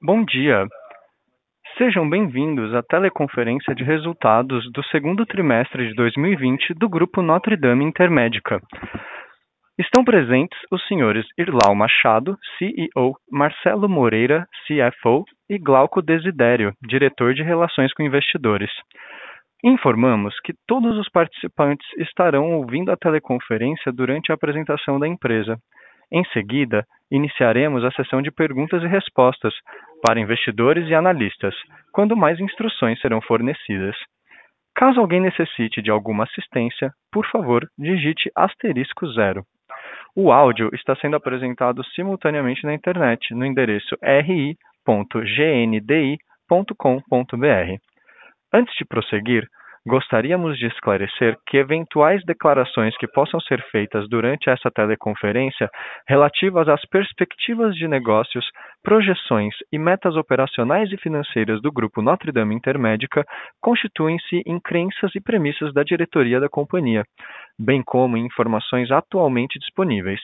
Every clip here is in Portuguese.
Bom dia. Sejam bem-vindos à teleconferência de resultados do segundo trimestre de 2020 do Grupo Notre Dame Intermédica. Estão presentes os senhores Irlau Machado, CEO, Marcelo Moreira, CFO, e Glauco Desidério, diretor de Relações com Investidores. Informamos que todos os participantes estarão ouvindo a teleconferência durante a apresentação da empresa. Em seguida, iniciaremos a sessão de perguntas e respostas para investidores e analistas, quando mais instruções serão fornecidas. Caso alguém necessite de alguma assistência, por favor, digite asterisco zero. O áudio está sendo apresentado simultaneamente na internet no endereço ri.gndi.com.br. Antes de prosseguir, Gostaríamos de esclarecer que eventuais declarações que possam ser feitas durante essa teleconferência relativas às perspectivas de negócios, projeções e metas operacionais e financeiras do Grupo Notre Dame Intermédica constituem-se em crenças e premissas da diretoria da companhia, bem como em informações atualmente disponíveis.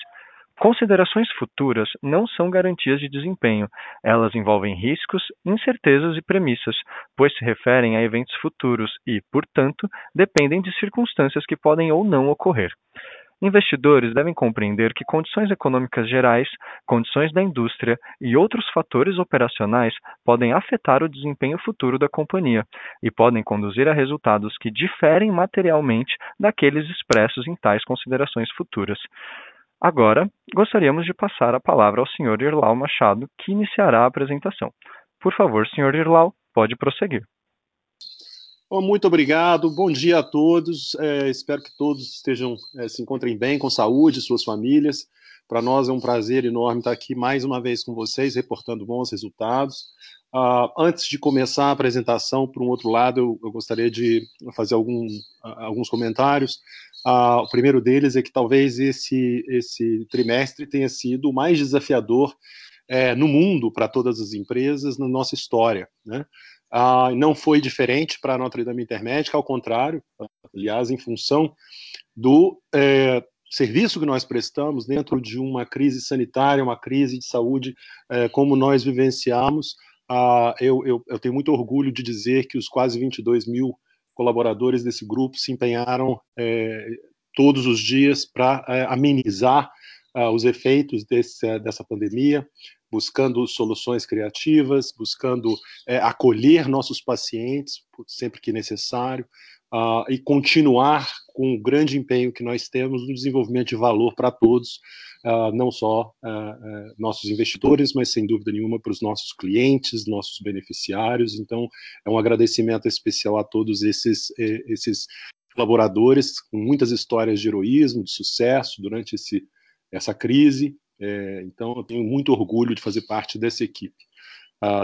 Considerações futuras não são garantias de desempenho. Elas envolvem riscos, incertezas e premissas, pois se referem a eventos futuros e, portanto, dependem de circunstâncias que podem ou não ocorrer. Investidores devem compreender que condições econômicas gerais, condições da indústria e outros fatores operacionais podem afetar o desempenho futuro da companhia e podem conduzir a resultados que diferem materialmente daqueles expressos em tais considerações futuras. Agora, gostaríamos de passar a palavra ao Sr. Irlau Machado, que iniciará a apresentação. Por favor, Sr. Irlau, pode prosseguir. muito obrigado, bom dia a todos. É, espero que todos estejam é, se encontrem bem, com saúde, suas famílias. Para nós é um prazer enorme estar aqui mais uma vez com vocês, reportando bons resultados. Uh, antes de começar a apresentação, por um outro lado, eu, eu gostaria de fazer algum, uh, alguns comentários. Uh, o primeiro deles é que talvez esse, esse trimestre tenha sido o mais desafiador é, no mundo para todas as empresas na nossa história. Né? Uh, não foi diferente para a Notre Dame Intermédica, ao contrário, aliás, em função do é, serviço que nós prestamos dentro de uma crise sanitária, uma crise de saúde, é, como nós vivenciamos, uh, eu, eu, eu tenho muito orgulho de dizer que os quase 22 mil colaboradores desse grupo se empenharam é, todos os dias para é, amenizar uh, os efeitos desse, dessa pandemia, buscando soluções criativas, buscando é, acolher nossos pacientes sempre que necessário uh, e continuar com o grande empenho que nós temos no desenvolvimento de valor para todos, não só uh, nossos investidores, mas sem dúvida nenhuma para os nossos clientes, nossos beneficiários. Então, é um agradecimento especial a todos esses, esses colaboradores com muitas histórias de heroísmo, de sucesso durante esse, essa crise. É, então, eu tenho muito orgulho de fazer parte dessa equipe.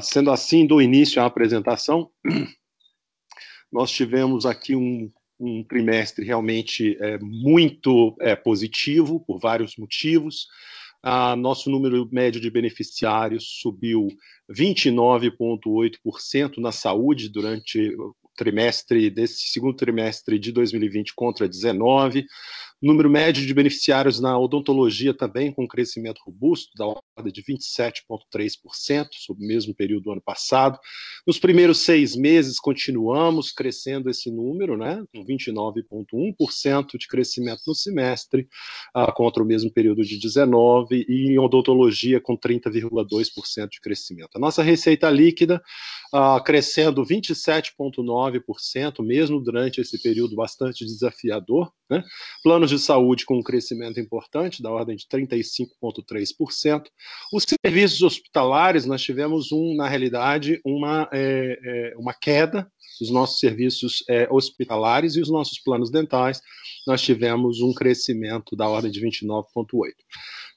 Sendo assim, dou início à apresentação. Nós tivemos aqui um, um trimestre realmente é, muito é, positivo, por vários motivos. Ah, nosso número médio de beneficiários subiu 29,8% na saúde durante o trimestre desse segundo trimestre de 2020 contra 19. Número médio de beneficiários na odontologia também com crescimento robusto, da ordem de 27,3% sobre o mesmo período do ano passado. Nos primeiros seis meses, continuamos crescendo esse número, né, com 29,1% de crescimento no semestre, uh, contra o mesmo período de 19, e em odontologia com 30,2% de crescimento. A nossa receita líquida uh, crescendo 27,9%, mesmo durante esse período bastante desafiador. Né? Planos de saúde com um crescimento importante, da ordem de 35,3%. Os serviços hospitalares, nós tivemos, um, na realidade, uma, é, é, uma queda dos nossos serviços é, hospitalares e os nossos planos dentais, nós tivemos um crescimento da ordem de 29,8%.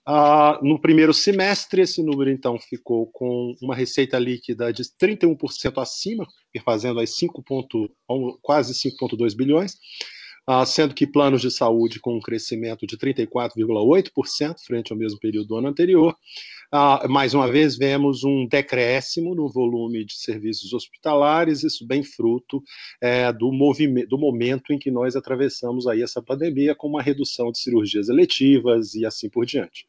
Ah, no primeiro semestre, esse número então ficou com uma receita líquida de 31% acima, fazendo aí 5 ponto, quase 5,2 bilhões, ah, sendo que planos de saúde com um crescimento de 34,8% frente ao mesmo período do ano anterior. Ah, mais uma vez, vemos um decréscimo no volume de serviços hospitalares, isso bem fruto é, do, movimento, do momento em que nós atravessamos aí essa pandemia, com uma redução de cirurgias eletivas e assim por diante.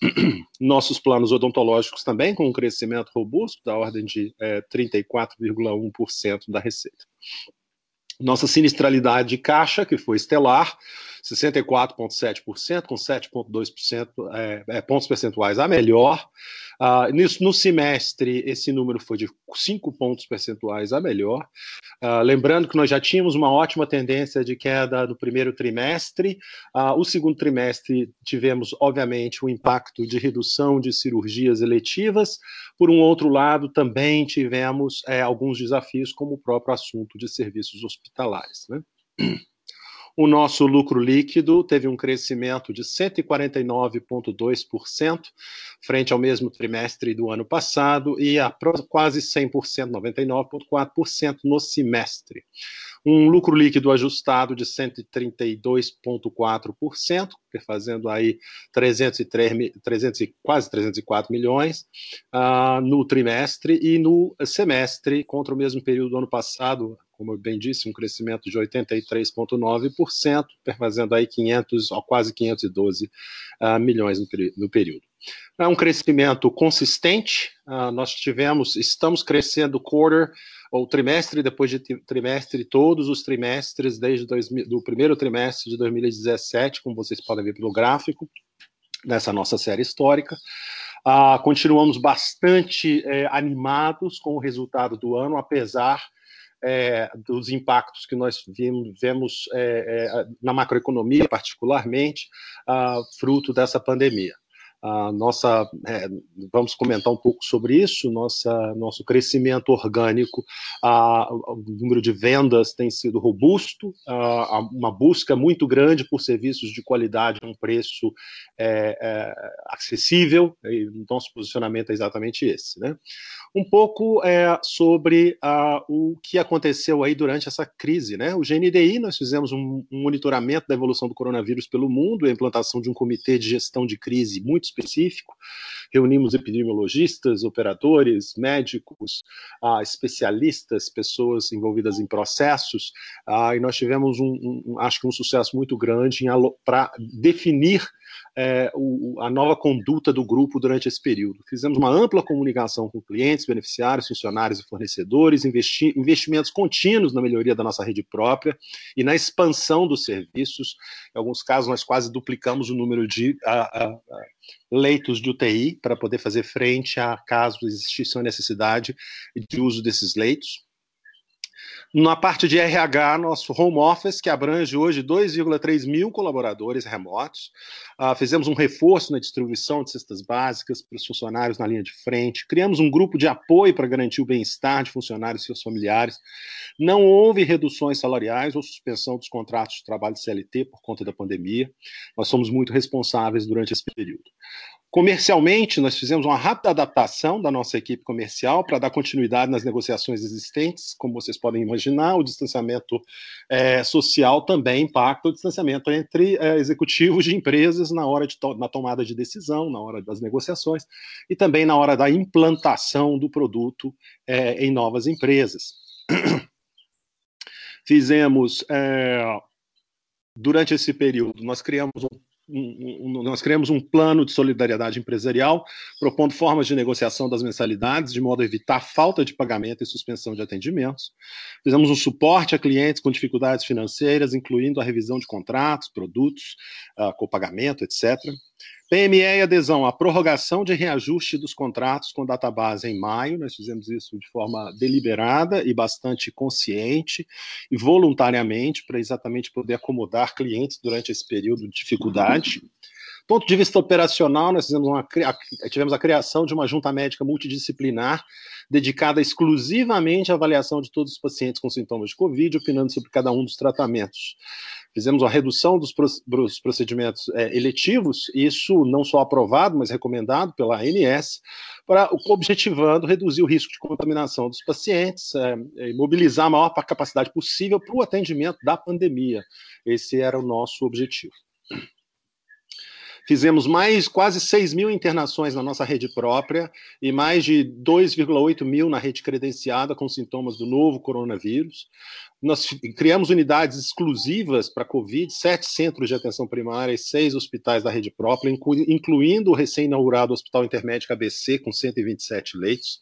nossos planos odontológicos também com um crescimento robusto da ordem de é, 34,1% da receita. Nossa sinistralidade de caixa, que foi estelar, 64,7%, com 7,2% é, é, pontos percentuais a melhor. Uh, nisso, no semestre, esse número foi de 5 pontos percentuais a melhor. Uh, lembrando que nós já tínhamos uma ótima tendência de queda no primeiro trimestre. Uh, o segundo trimestre tivemos, obviamente, o impacto de redução de cirurgias eletivas. Por um outro lado, também tivemos é, alguns desafios, como o próprio assunto de serviços hospitalares. Né? O nosso lucro líquido teve um crescimento de 149,2% frente ao mesmo trimestre do ano passado e a quase 100%, 99,4% no semestre. Um lucro líquido ajustado de 132,4%, fazendo aí 303, 300, quase 304 milhões uh, no trimestre e no semestre, contra o mesmo período do ano passado, como eu bem disse, um crescimento de 83,9%, fazendo aí 500, ó, quase 512 uh, milhões no, no, período. É um crescimento consistente, uh, nós tivemos, estamos crescendo quarter, ou trimestre depois de trimestre, todos os trimestres, desde do primeiro trimestre de 2017, como vocês podem ver pelo gráfico, nessa nossa série histórica. Uh, continuamos bastante é, animados com o resultado do ano, apesar é, dos impactos que nós vemos é, é, na macroeconomia, particularmente, ah, fruto dessa pandemia a nossa, é, vamos comentar um pouco sobre isso, nossa, nosso crescimento orgânico, a, o número de vendas tem sido robusto, a, uma busca muito grande por serviços de qualidade a um preço é, é, acessível, e nosso posicionamento é exatamente esse. Né? Um pouco é, sobre o que aconteceu aí durante essa crise. Né? O GNDI, nós fizemos um, um monitoramento da evolução do coronavírus pelo mundo, a implantação de um comitê de gestão de crise muito específico. Reunimos epidemiologistas, operadores, médicos, ah, especialistas, pessoas envolvidas em processos, ah, e nós tivemos um, um, acho que um sucesso muito grande para definir é, o, a nova conduta do grupo durante esse período. Fizemos uma ampla comunicação com clientes, beneficiários, funcionários e fornecedores, investi investimentos contínuos na melhoria da nossa rede própria e na expansão dos serviços. Em alguns casos, nós quase duplicamos o número de a, a, a leitos de UTI para poder fazer frente a caso existisse uma necessidade de uso desses leitos. Na parte de RH, nosso home office, que abrange hoje 2,3 mil colaboradores remotos. Uh, fizemos um reforço na distribuição de cestas básicas para os funcionários na linha de frente. Criamos um grupo de apoio para garantir o bem-estar de funcionários e seus familiares. Não houve reduções salariais ou suspensão dos contratos de trabalho CLT por conta da pandemia. Nós somos muito responsáveis durante esse período. Comercialmente, nós fizemos uma rápida adaptação da nossa equipe comercial para dar continuidade nas negociações existentes. Como vocês podem imaginar, o distanciamento é, social também impacta o distanciamento entre é, executivos de empresas na hora de to na tomada de decisão, na hora das negociações e também na hora da implantação do produto é, em novas empresas. Fizemos é, durante esse período, nós criamos um um, um, nós criamos um plano de solidariedade empresarial, propondo formas de negociação das mensalidades, de modo a evitar falta de pagamento e suspensão de atendimentos. Fizemos um suporte a clientes com dificuldades financeiras, incluindo a revisão de contratos, produtos, uh, com pagamento, etc. PME e adesão à prorrogação de reajuste dos contratos com database em maio. Nós fizemos isso de forma deliberada e bastante consciente e voluntariamente para exatamente poder acomodar clientes durante esse período de dificuldade. Ponto de vista operacional, nós uma, tivemos a criação de uma junta médica multidisciplinar dedicada exclusivamente à avaliação de todos os pacientes com sintomas de Covid, opinando sobre cada um dos tratamentos. Fizemos uma redução dos procedimentos é, eletivos, isso não só aprovado, mas recomendado pela ANS, para objetivando reduzir o risco de contaminação dos pacientes é, e mobilizar a maior capacidade possível para o atendimento da pandemia. Esse era o nosso objetivo. Fizemos mais quase 6 mil internações na nossa rede própria e mais de 2,8 mil na rede credenciada com sintomas do novo coronavírus. Nós criamos unidades exclusivas para Covid, sete centros de atenção primária e seis hospitais da rede própria, incluindo o recém-inaugurado Hospital Intermédico ABC, com 127 leitos.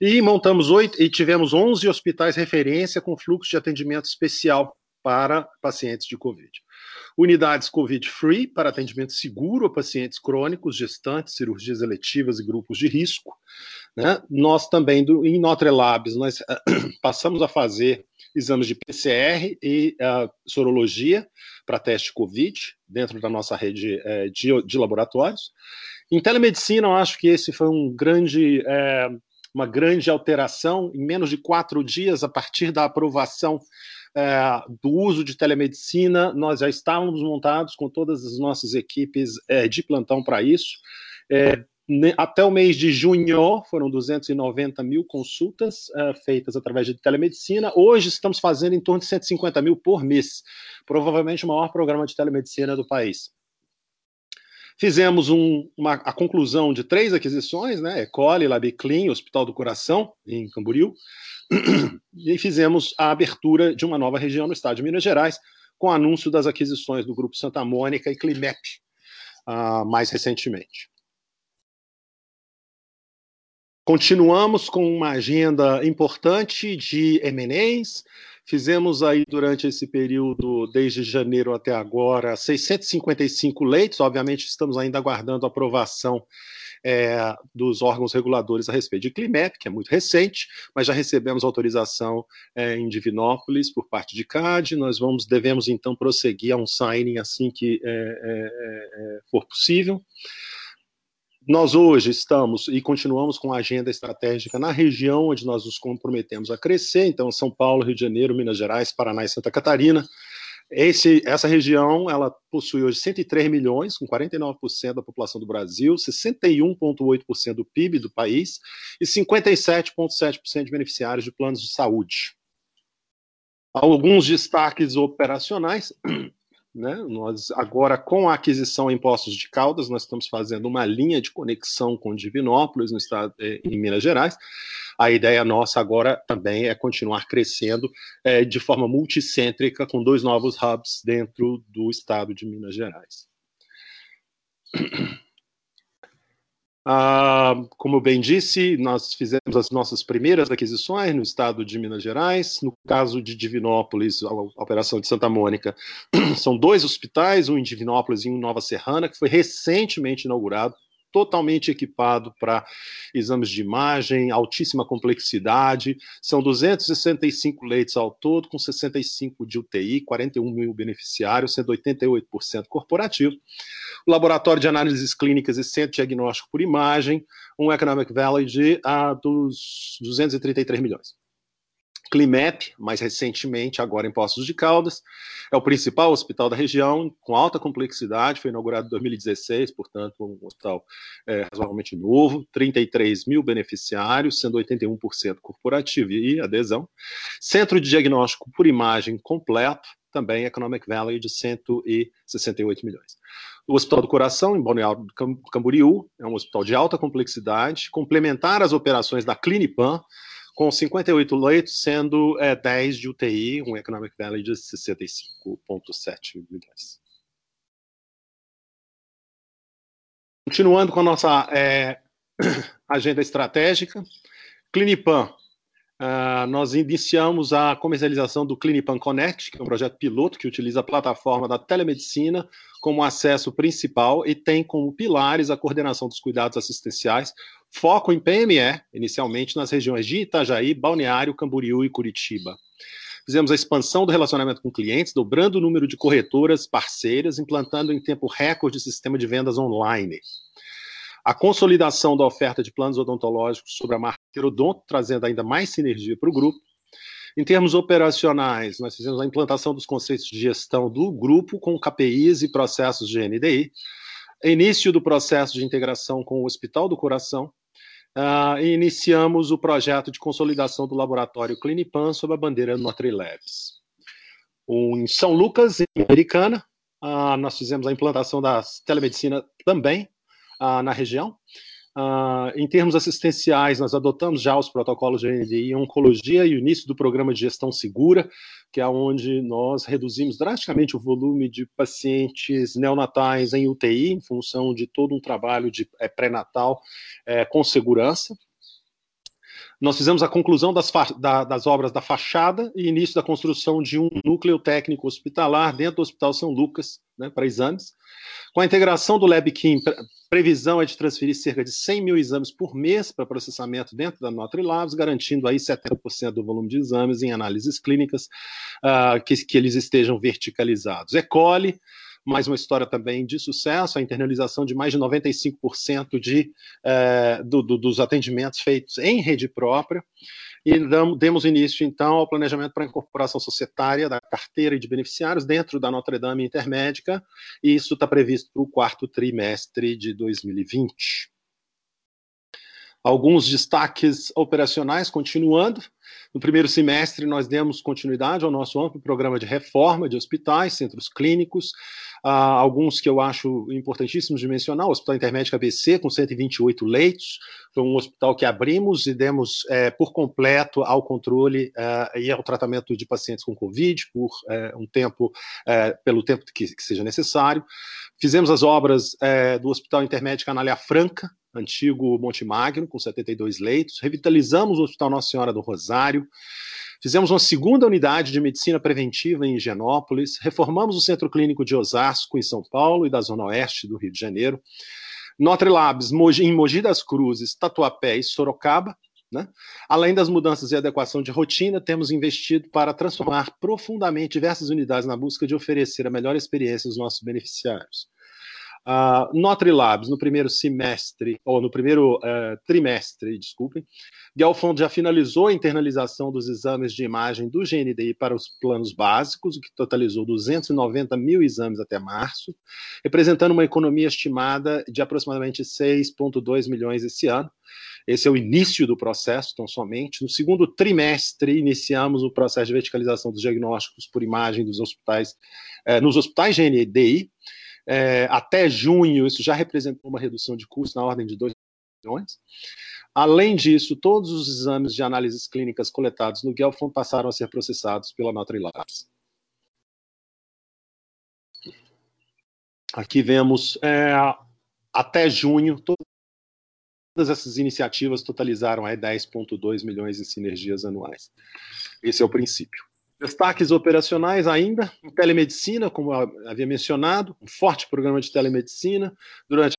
E montamos oito e tivemos 11 hospitais referência com fluxo de atendimento especial para pacientes de Covid. Unidades Covid-free para atendimento seguro a pacientes crônicos, gestantes, cirurgias eletivas e grupos de risco. Né? Nós também, do, em Notre Labs, nós passamos a fazer exames de PCR e uh, sorologia para teste Covid dentro da nossa rede uh, de, de, laboratórios. Em telemedicina, eu acho que esse foi um grande, uh, uma grande alteração. Em menos de quatro dias, a partir da aprovação é, do uso de telemedicina, nós já estávamos montados com todas as nossas equipes é, de plantão para isso. É, até o mês de junho foram 290 mil consultas uh, feitas através de telemedicina. Hoje estamos fazendo em torno de 150 mil por mês, provavelmente o maior programa de telemedicina do país. Fizemos um, uma, a conclusão de três aquisições, né? Ecole, LabClean, Hospital do Coração, em Camboriú, e fizemos a abertura de uma nova região no estado de Minas Gerais, com o anúncio das aquisições do Grupo Santa Mônica e Climep, uh, mais recentemente. Continuamos com uma agenda importante de M&As. Fizemos aí durante esse período, desde janeiro até agora, 655 leitos. Obviamente, estamos ainda aguardando a aprovação é, dos órgãos reguladores a respeito de Climep, que é muito recente, mas já recebemos autorização é, em Divinópolis por parte de CAD. Nós vamos, devemos então prosseguir a um signing assim que é, é, é for possível. Nós hoje estamos e continuamos com a agenda estratégica na região onde nós nos comprometemos a crescer, então São Paulo, Rio de Janeiro, Minas Gerais, Paraná e Santa Catarina. Esse, essa região ela possui hoje 103 milhões, com 49% da população do Brasil, 61,8% do PIB do país e 57,7% de beneficiários de planos de saúde. Alguns destaques operacionais. Né? Nós agora com a aquisição em Poços de Caldas, nós estamos fazendo uma linha de conexão com Divinópolis no estado eh, em Minas Gerais. A ideia nossa agora também é continuar crescendo é, de forma multicêntrica com dois novos hubs dentro do estado de Minas Gerais. Ah, como bem disse, nós fizemos as nossas primeiras aquisições no estado de Minas Gerais. No caso de Divinópolis, a, operação de Santa Mônica, são dois hospitais, um em Divinópolis e um em Nova Serrana, que foi recentemente inaugurado totalmente equipado para exames de imagem, altíssima complexidade. São 265 leitos ao todo, com 65 de UTI, 41 mil beneficiários, sendo 88% corporativo. O laboratório de análises clínicas e centro diagnóstico por imagem, um economic value de ah, dos 233 milhões. Climep, mais recentemente, agora em Poços de Caldas, é o principal hospital da região, com alta complexidade, foi inaugurado em 2016, portanto, um hospital é, razoavelmente novo, 33 mil beneficiários, sendo 81% corporativo e adesão. Centro de diagnóstico por imagem completo, também Economic Value de 168 milhões. O Hospital do Coração, em Balneário Camboriú, é um hospital de alta complexidade, complementar as operações da Clinipan, com 58 leitos, sendo é, 10 de UTI, um Economic Value de 65,7 milhões. Continuando com a nossa é, agenda estratégica, Clinipan. Uh, nós iniciamos a comercialização do Clinipan Connect, que é um projeto piloto que utiliza a plataforma da telemedicina como acesso principal e tem como pilares a coordenação dos cuidados assistenciais, Foco em PME, inicialmente nas regiões de Itajaí, Balneário, Camboriú e Curitiba. Fizemos a expansão do relacionamento com clientes, dobrando o número de corretoras parceiras, implantando em tempo recorde o sistema de vendas online. A consolidação da oferta de planos odontológicos sobre a marca Odonto, trazendo ainda mais sinergia para o grupo. Em termos operacionais, nós fizemos a implantação dos conceitos de gestão do grupo com KPIs e processos de NDI, início do processo de integração com o Hospital do Coração, uh, e iniciamos o projeto de consolidação do laboratório Clinipan sob a bandeira Notre Labs. em São Lucas, em Americana, uh, nós fizemos a implantação da telemedicina também uh, na região. Uh, em termos assistenciais, nós adotamos já os protocolos de NDI em oncologia e o início do programa de gestão segura, que é onde nós reduzimos drasticamente o volume de pacientes neonatais em UTI, em função de todo um trabalho de é, pré-natal é, com segurança. Nós fizemos a conclusão das, da, das, obras da fachada e início da construção de um núcleo técnico hospitalar dentro do Hospital São Lucas, né, para exames. Com a integração do LabKim, previsão é de transferir cerca de 100 mil exames por mês para processamento dentro da Notre Labs, garantindo aí 70% do volume de exames em análises clínicas uh, que, que eles estejam verticalizados. Ecole, mais uma história também de sucesso, a internalização de mais de 95% de, eh, do, do, dos atendimentos feitos em rede própria. E damos, demos início, então, ao planejamento para a incorporação societária da carteira de beneficiários dentro da Notre Dame Intermédica, e isso está previsto para o quarto trimestre de 2020. Alguns destaques operacionais continuando. No primeiro semestre, nós demos continuidade ao nosso amplo programa de reforma de hospitais, centros clínicos, uh, alguns que eu acho importantíssimos de mencionar, o Hospital Intermédico ABC, com 128 leitos, foi um hospital que abrimos e demos é, por completo ao controle uh, e ao tratamento de pacientes com Covid, por uh, um tempo, pelo tempo que, que, seja necessário. Fizemos as obras do Hospital Intermédico Anália Franca, antigo Monte Magno, com 72 leitos. Revitalizamos o Hospital Nossa Senhora do Rosário. Fizemos uma segunda unidade de medicina preventiva em Higienópolis. Reformamos o Centro Clínico de Osasco, em São Paulo, e da Zona Oeste do Rio de Janeiro. Notre Labs, em Mogi das Cruzes, Tatuapé e Sorocaba. Né? Além das mudanças e adequação de rotina, temos investido para transformar profundamente diversas unidades na busca de oferecer a melhor experiência aos nossos beneficiários. Uh, Notre Labs, no primeiro semestre, ou no primeiro uh, trimestre, desculpem, Gelfond já finalizou a internalização dos exames de imagem do GNDI para os planos básicos, o que totalizou 290 mil exames até março, representando uma economia estimada de aproximadamente 6,2 milhões esse ano. Esse é o início do processo, tão somente. No segundo trimestre, iniciamos o processo de verticalização dos diagnósticos por imagem dos hospitais, eh, nos hospitais GNDI, é, até junho, isso já representou uma redução de custo na ordem de 2 milhões. Além disso, todos os exames de análises clínicas coletados no Gelfond passaram a ser processados pela Notre Labs. Aqui vemos, é, até junho, todas essas iniciativas totalizaram 10,2 milhões em sinergias anuais. Esse é o princípio. Destaques operacionais ainda, em telemedicina, como havia mencionado, um forte programa de telemedicina, durante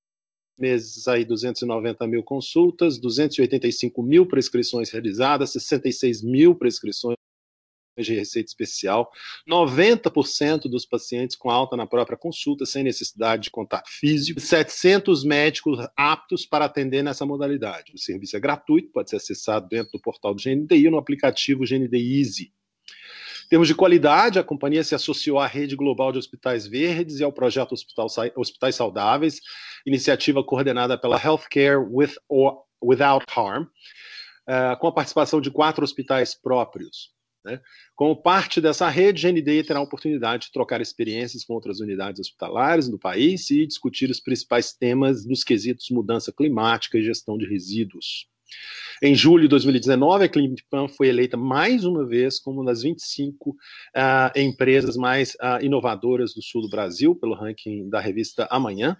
meses aí 290 mil consultas, 285 mil prescrições realizadas, 66 mil prescrições de receita especial, 90% dos pacientes com alta na própria consulta, sem necessidade de contato físico, 700 médicos aptos para atender nessa modalidade. O serviço é gratuito, pode ser acessado dentro do portal do GNDI ou no aplicativo GND Easy termos de qualidade, a companhia se associou à rede global de hospitais verdes e ao projeto Hospital, Hospitais Saudáveis, iniciativa coordenada pela Healthcare With or Without Harm, uh, com a participação de quatro hospitais próprios. Né? Como parte dessa rede, a GND terá a oportunidade de trocar experiências com outras unidades hospitalares do país e discutir os principais temas dos quesitos mudança climática e gestão de resíduos. Em julho de 2019, a Clinipan foi eleita mais uma vez como uma das 25 uh, empresas mais uh, inovadoras do sul do Brasil, pelo ranking da revista Amanhã.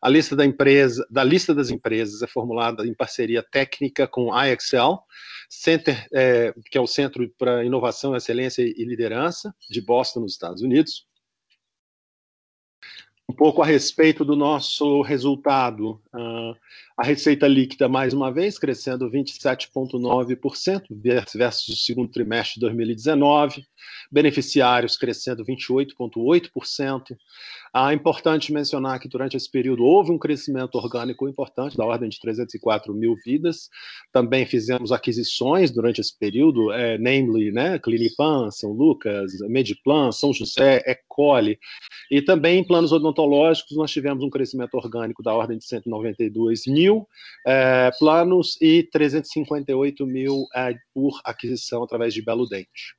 A lista da, empresa, da lista das empresas é formulada em parceria técnica com a IXL, Center, é, que é o Centro para Inovação, Excelência e Liderança de Boston, nos Estados Unidos um pouco a respeito do nosso resultado. Uh, a receita líquida, mais uma vez, crescendo 27,9% versus o segundo trimestre de 2019, beneficiários crescendo 28,8%. É importante mencionar que durante esse período houve um crescimento orgânico importante, da ordem de 304 mil vidas. Também fizemos aquisições durante esse período, é, namely, né, Clinipan, São Lucas, Mediplan, São José, Ecole. E também em planos odontológicos nós tivemos um crescimento orgânico da ordem de 192 mil é, planos e 358 mil é, por aquisição através de Belo Dente.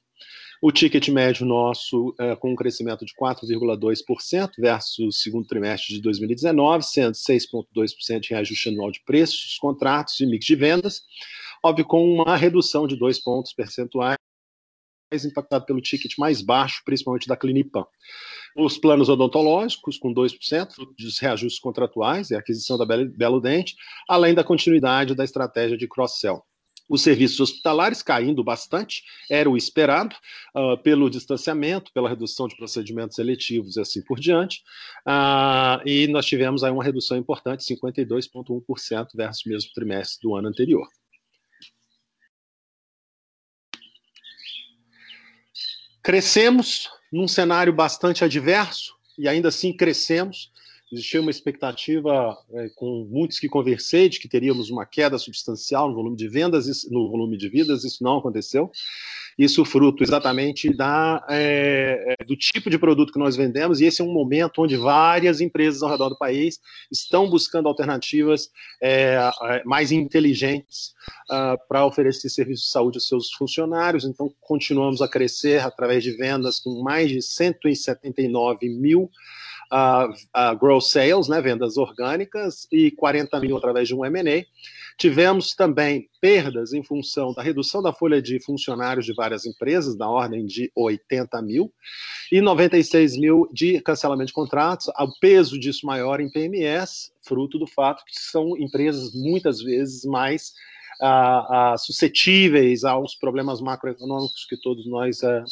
O ticket médio nosso é, com um crescimento de 4,2% versus o segundo trimestre de 2019, sendo 6,2% em ajuste anual de preços, contratos e mix de vendas, óbvio com uma redução de dois pontos percentuais impactado pelo ticket mais baixo, principalmente da Clinipan. Os planos odontológicos, com 2%, dos reajustes contratuais e aquisição da Belo Dente, além da continuidade da estratégia de cross-sell. Os serviços hospitalares caindo bastante, era o esperado, uh, pelo distanciamento, pela redução de procedimentos eletivos e assim por diante. Uh, e nós tivemos aí uma redução importante, 52,1% versus o mesmo trimestre do ano anterior. Crescemos num cenário bastante adverso, e ainda assim crescemos, Existia uma expectativa, é, com muitos que conversei, de que teríamos uma queda substancial no volume de vendas, no volume de vidas, isso não aconteceu. Isso fruto exatamente da, é, é, do tipo de produto que nós vendemos, e esse é um momento onde várias empresas ao redor do país estão buscando alternativas é, é mais inteligentes uh, para oferecer serviços de saúde aos seus funcionários. Então, continuamos a crescer através de vendas com mais de 179 mil uh, gross sales, né, vendas orgânicas, e 40 mil através de um M&A. Tivemos também perdas em função da redução da folha de funcionários de várias empresas, na ordem de 80 mil, e 96 mil de cancelamento de contratos, o peso disso maior em PMS, fruto do fato que são empresas muitas vezes mais uh, uh, suscetíveis aos problemas macroeconômicos que todos nós uh,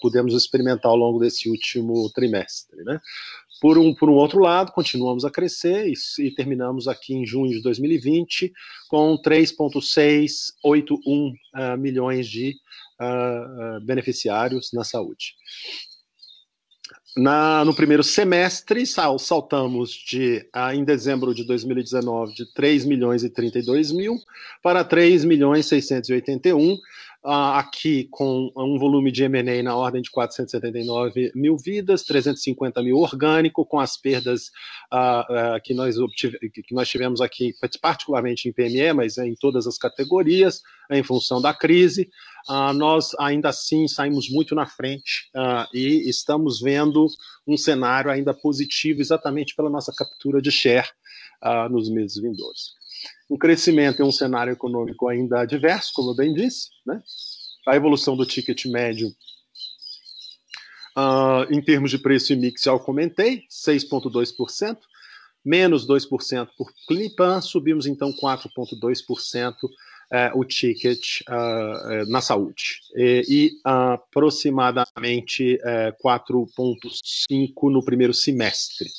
pudemos experimentar ao longo desse último trimestre. Né? Por um, por um outro lado, continuamos a crescer e, e terminamos aqui em junho de 2020 com 3,681 uh, milhões de uh, uh, beneficiários na saúde. Na, no primeiro semestre, sal, saltamos de, ah, em dezembro de 2019, de 3 milhões e 32 mil para 3 milhões 681, Uh, aqui com um volume de M&A na ordem de 479 mil vidas, 350 mil orgânico, com as perdas uh, uh, que, nós obtive, que nós tivemos aqui, particularmente em PME, mas em todas as categorias, em função da crise. nós ainda assim saímos muito na frente e estamos vendo um cenário ainda positivo, exatamente pela nossa captura de share nos meses vindouros. O crescimento em um cenário econômico ainda adverso, como eu bem disse, né? a evolução do ticket médio uh, em termos de preço e mix, já comentei, 6,2%, menos 2% por Clinipan, subimos então 4,2% uh, o ticket uh, na saúde, e, e aproximadamente 4,5% no primeiro semestre.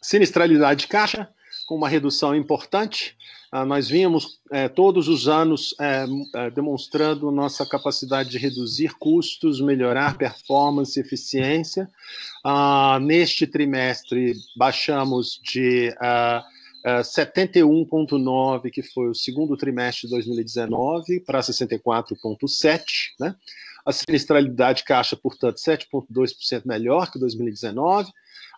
Sinistralidade de caixa, com uma redução importante. Ah, nós vínhamos é, todos os anos é, é, demonstrando nossa capacidade de reduzir custos, melhorar performance e eficiência. Ah, neste trimestre, baixamos de 71,9, ah, que foi o segundo trimestre de 2019, para 64,7. Né? A sinistralidade caixa, portanto, 7,2% melhor que 2019.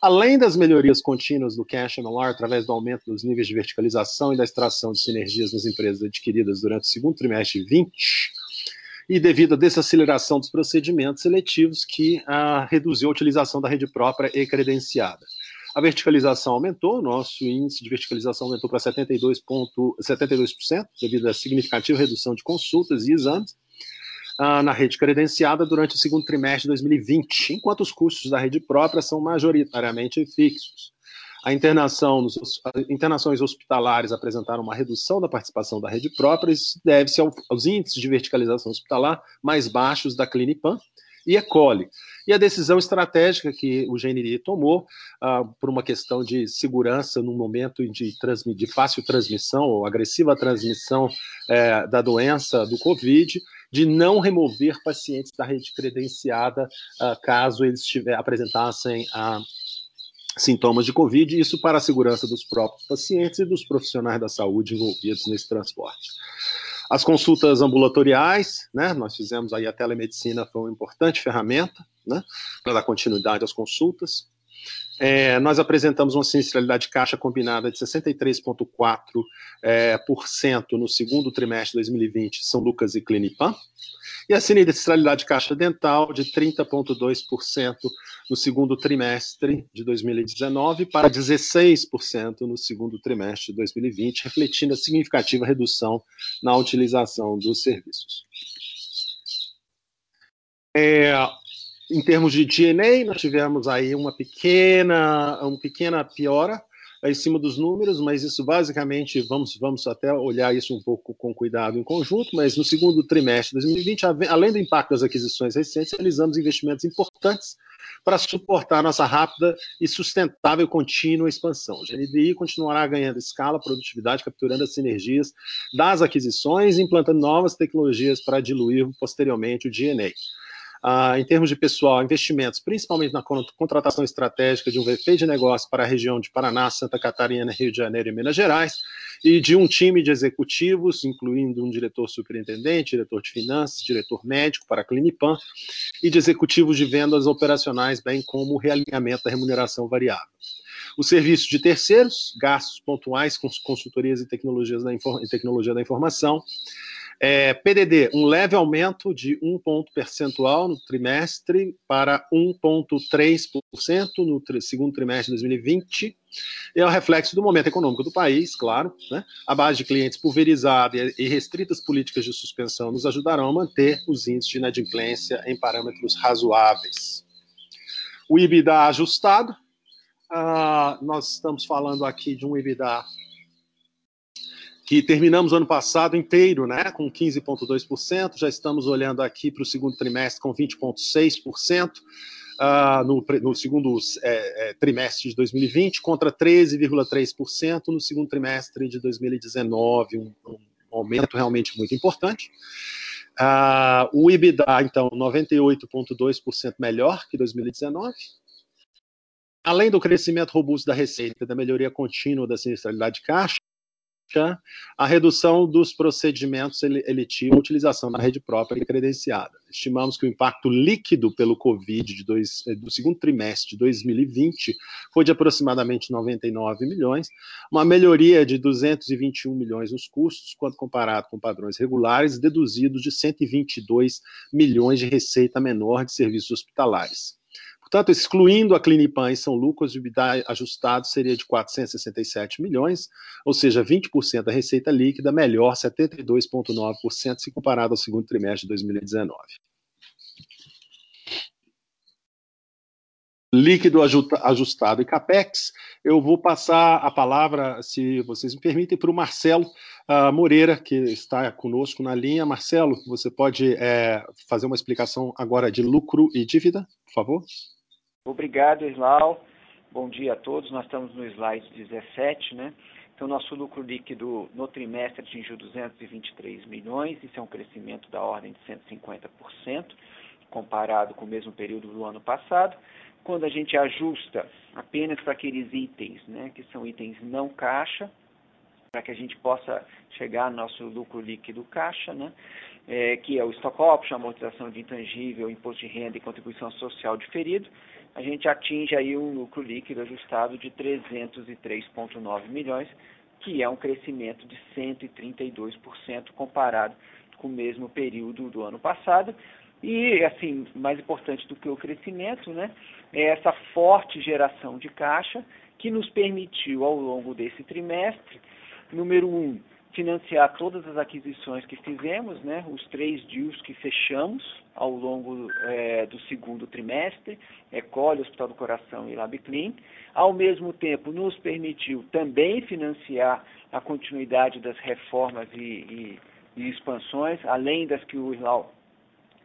Além das melhorias contínuas do cash MLR, através do aumento dos níveis de verticalização e da extração de sinergias nas empresas adquiridas durante o segundo trimestre de 20, e devido à desaceleração dos procedimentos seletivos que ah, reduziu a utilização da rede própria e credenciada. A verticalização aumentou, nosso índice de verticalização aumentou para 72%, 72% devido à significativa redução de consultas e exames, ah, na rede credenciada durante o segundo trimestre de 2020, enquanto os custos da rede própria são majoritariamente fixos. A internação nos, internações hospitalares apresentaram uma redução da participação da rede própria, isso deve-se ao, aos índices de verticalização hospitalar mais baixos da Clinipan e Ecoli. E a decisão estratégica que o GNRI tomou, uh, por uma questão de segurança num momento de, de fácil transmissão ou agressiva transmissão uh, da doença do Covid, de não remover pacientes da rede credenciada uh, caso eles tiver, apresentassem uh, sintomas de Covid, isso para a segurança dos próprios pacientes e dos profissionais da saúde envolvidos nesse transporte. As consultas ambulatoriais, né, nós fizemos aí a telemedicina, foi uma importante ferramenta né, para dar continuidade às consultas. É, nós apresentamos uma sinistralidade de caixa combinada de 63,4% é, no segundo trimestre de 2020, São Lucas e Clinipan. E a sinistralidade de caixa dental de 30,2% no segundo trimestre de 2019 para 16% no segundo trimestre de 2020, refletindo a significativa redução na utilização dos serviços. É, em termos de DNA, nós tivemos aí uma pequena, uma pequena piora em cima dos números, mas isso basicamente vamos, vamos até olhar isso um pouco com cuidado em conjunto. Mas no segundo trimestre de 2020, além do impacto das aquisições recentes, realizamos investimentos importantes para suportar nossa rápida e sustentável contínua expansão. O GNDI continuará ganhando escala, produtividade, capturando as sinergias das aquisições e implantando novas tecnologias para diluir posteriormente o DNA. Ah, em termos de pessoal, investimentos, principalmente na contratação estratégica de um VP de negócio para a região de Paraná, Santa Catarina, Rio de Janeiro e Minas Gerais, e de um time de executivos, incluindo um diretor superintendente, diretor de finanças, diretor médico para a Clinipan, e de executivos de vendas operacionais, bem como o realinhamento da remuneração variável. O serviço de terceiros, gastos pontuais com consultorias e tecnologias da, tecnologia da informação, é, PDD, um leve aumento de um ponto percentual no trimestre para 1,3% no tri segundo trimestre de 2020. É o reflexo do momento econômico do país, claro. Né? A base de clientes pulverizada e restritas políticas de suspensão nos ajudarão a manter os índices de inadimplência em parâmetros razoáveis. O IBIDA ajustado, uh, nós estamos falando aqui de um IBIDA que terminamos o ano passado inteiro né, com 15,2%, já estamos olhando aqui para o segundo trimestre com 20,6%. Uh, ah, no, no, segundo é, é, trimestre de 2020 contra 13,3% no segundo trimestre de 2019, um, um aumento realmente muito importante. Uh, o IBIDA, então, 98,2% melhor que 2019. Além do crescimento robusto da receita da melhoria contínua da sinistralidade de caixa, a redução dos procedimentos eletivos, utilização da rede própria e credenciada. Estimamos que o impacto líquido pelo Covid dois, eh, do segundo trimestre de 2020 foi de aproximadamente 99 milhões, uma melhoria de 221 milhões nos custos, quando comparado com padrões regulares, deduzidos de 122 milhões de receita menor de serviços hospitalares. Portanto, excluindo a Clinipan e São Lucas, o EBITDA ajustado seria de 467 milhões, ou seja, 20% da receita líquida, melhor 72,9% se comparado ao segundo trimestre de 2019. líquido ajustado e capex, eu vou passar a palavra, se vocês me permitem, para o Marcelo uh, Moreira, que está conosco na linha. Marcelo, você pode é, fazer uma explicação agora de lucro e dívida, por favor? Obrigado, Islau. Bom dia a todos. Nós estamos no slide 17, né? Então, nosso lucro líquido no trimestre atingiu 223 milhões, isso é um crescimento da ordem de 150%, comparado com o mesmo período do ano passado. Quando a gente ajusta apenas para aqueles itens, né, que são itens não caixa, para que a gente possa chegar no nosso lucro líquido caixa, né, é, que é o stock option, amortização de intangível, imposto de renda e contribuição social diferido, a gente atinge aí um lucro líquido ajustado de 303,9 milhões, que é um crescimento de 132% comparado com o mesmo período do ano passado. E, assim, mais importante do que o crescimento, né, é essa forte geração de caixa que nos permitiu, ao longo desse trimestre, número um, financiar todas as aquisições que fizemos, né, os três deals que fechamos ao longo é, do segundo trimestre, Ecole, Hospital do Coração e LabClean. Ao mesmo tempo, nos permitiu também financiar a continuidade das reformas e, e, e expansões, além das que o Islau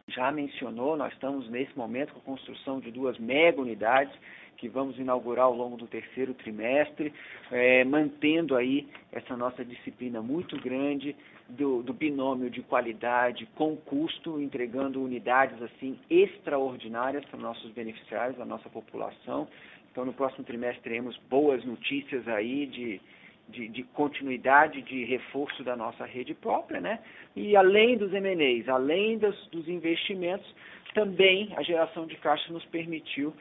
já mencionou, nós estamos nesse momento com a construção de duas mega unidades que vamos inaugurar ao longo do terceiro trimestre, é, mantendo aí essa nossa disciplina muito grande do, do, binômio de qualidade com custo, entregando unidades assim extraordinárias para nossos beneficiários, a nossa população. Então, no próximo trimestre teremos boas notícias aí de, de, de, continuidade, de reforço da nossa rede própria, né? E além dos M&As, além dos, dos investimentos, também a geração de caixa nos permitiu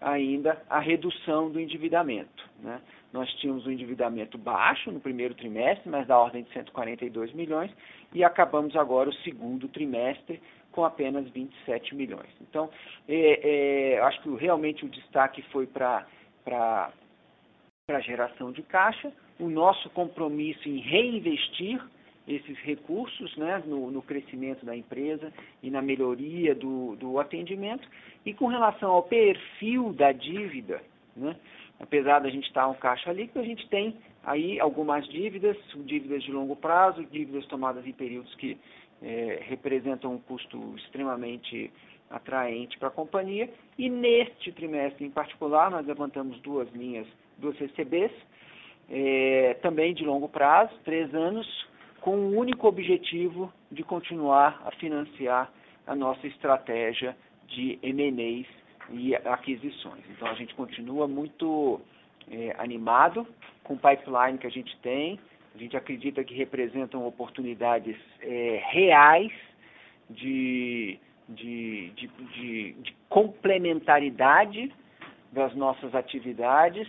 ainda a redução do endividamento. Né? Nós tínhamos um endividamento baixo no primeiro trimestre, mas da ordem de 142 milhões, e acabamos agora o segundo trimestre com apenas 27 milhões. Então, é, é, acho que realmente o destaque foi para a geração de caixa, o nosso compromisso em reinvestir esses recursos né, no, no, crescimento da empresa e na melhoria do, do, atendimento. E com relação ao perfil da dívida, né, apesar da gente estar um caixa líquido, a gente tem aí algumas dívidas, dívidas de longo prazo, dívidas tomadas em períodos que é, representam um custo extremamente atraente para a companhia. E neste trimestre em particular, nós levantamos duas linhas, duas CCBs, é, também de longo prazo, três anos, com o único objetivo de continuar a financiar a nossa estratégia de M&As e aquisições. Então a gente continua muito é, animado com o pipeline que a gente tem. A gente acredita que representam oportunidades é, reais de, de, de, de, complementaridade das nossas atividades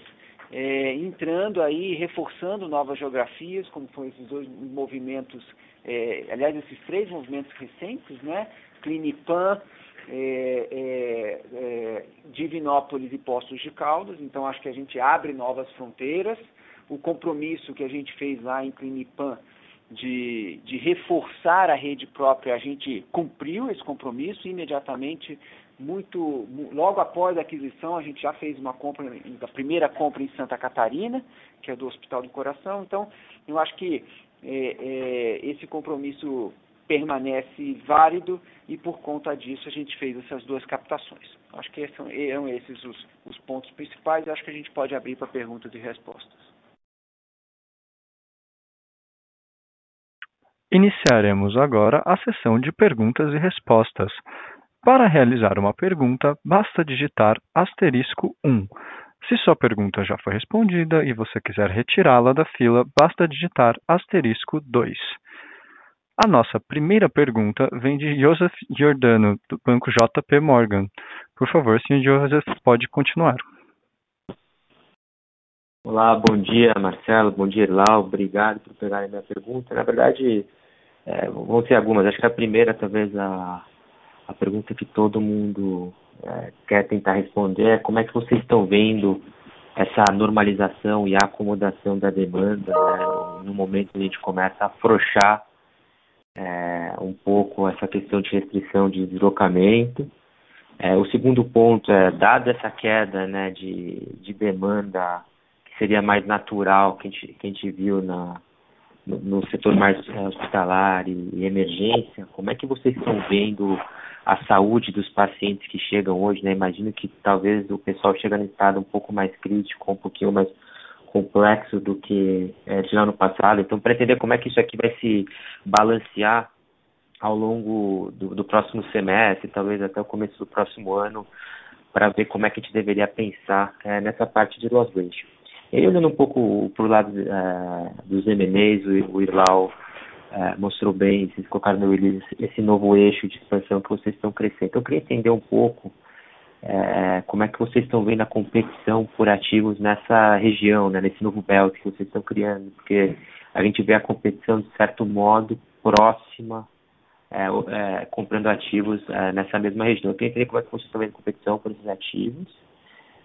é, entrando aí, reforçando novas geografias, como foram esses dois movimentos, é, aliás, esses três movimentos recentes, né? Clinipan, é, é, é, Divinópolis e Postos de Caldas, então acho que a gente abre novas fronteiras. O compromisso que a gente fez lá em Clinipan de, de reforçar a rede própria, a gente cumpriu esse compromisso imediatamente muito logo após a aquisição a gente já fez uma compra a primeira compra em Santa Catarina que é do Hospital do Coração. Então eu acho que é, é, esse compromisso permanece válido e por conta disso a gente fez essas duas captações. Acho que são, eram esses os, os pontos principais acho que a gente pode abrir para perguntas e respostas. Iniciaremos agora a sessão de perguntas e respostas. Para realizar uma pergunta, basta digitar asterisco 1. Se sua pergunta já foi respondida e você quiser retirá-la da fila, basta digitar asterisco 2. A nossa primeira pergunta vem de Joseph Giordano, do banco JP Morgan. Por favor, Sr. Joseph, pode continuar. Olá, bom dia, Marcelo. Bom dia, Lau. Obrigado por pegar a minha pergunta. Na verdade, é, vão ser algumas. Acho que a primeira, talvez, a, a pergunta que todo mundo é, quer tentar responder é como é que vocês estão vendo essa normalização e acomodação da demanda né, no momento que a gente começa a afrouxar é, um pouco essa questão de restrição de deslocamento. É, o segundo ponto é, dada essa queda né, de, de demanda que seria mais natural que a gente, que a gente viu na, no, no setor mais hospitalar e, e emergência, como é que vocês estão vendo a saúde dos pacientes que chegam hoje, né? Imagino que talvez o pessoal chega em estado um pouco mais crítico, um pouquinho mais complexo do que é, de ano passado. Então, para entender como é que isso aqui vai se balancear ao longo do, do próximo semestre, talvez até o começo do próximo ano, para ver como é que a gente deveria pensar é, nessa parte de loss ratio. E aí, olhando um pouco para o lado é, dos M&As, o, o Irlau é, mostrou bem, vocês colocaram no release, esse novo eixo de expansão que vocês estão crescendo. Então, eu queria entender um pouco é, como é que vocês estão vendo a competição por ativos nessa região, né, nesse novo belt que vocês estão criando, porque a gente vê a competição, de certo modo, próxima, comprando ativos nessa mesma região. Eu queria entender como é que vocês estão vendo a competição por esses ativos.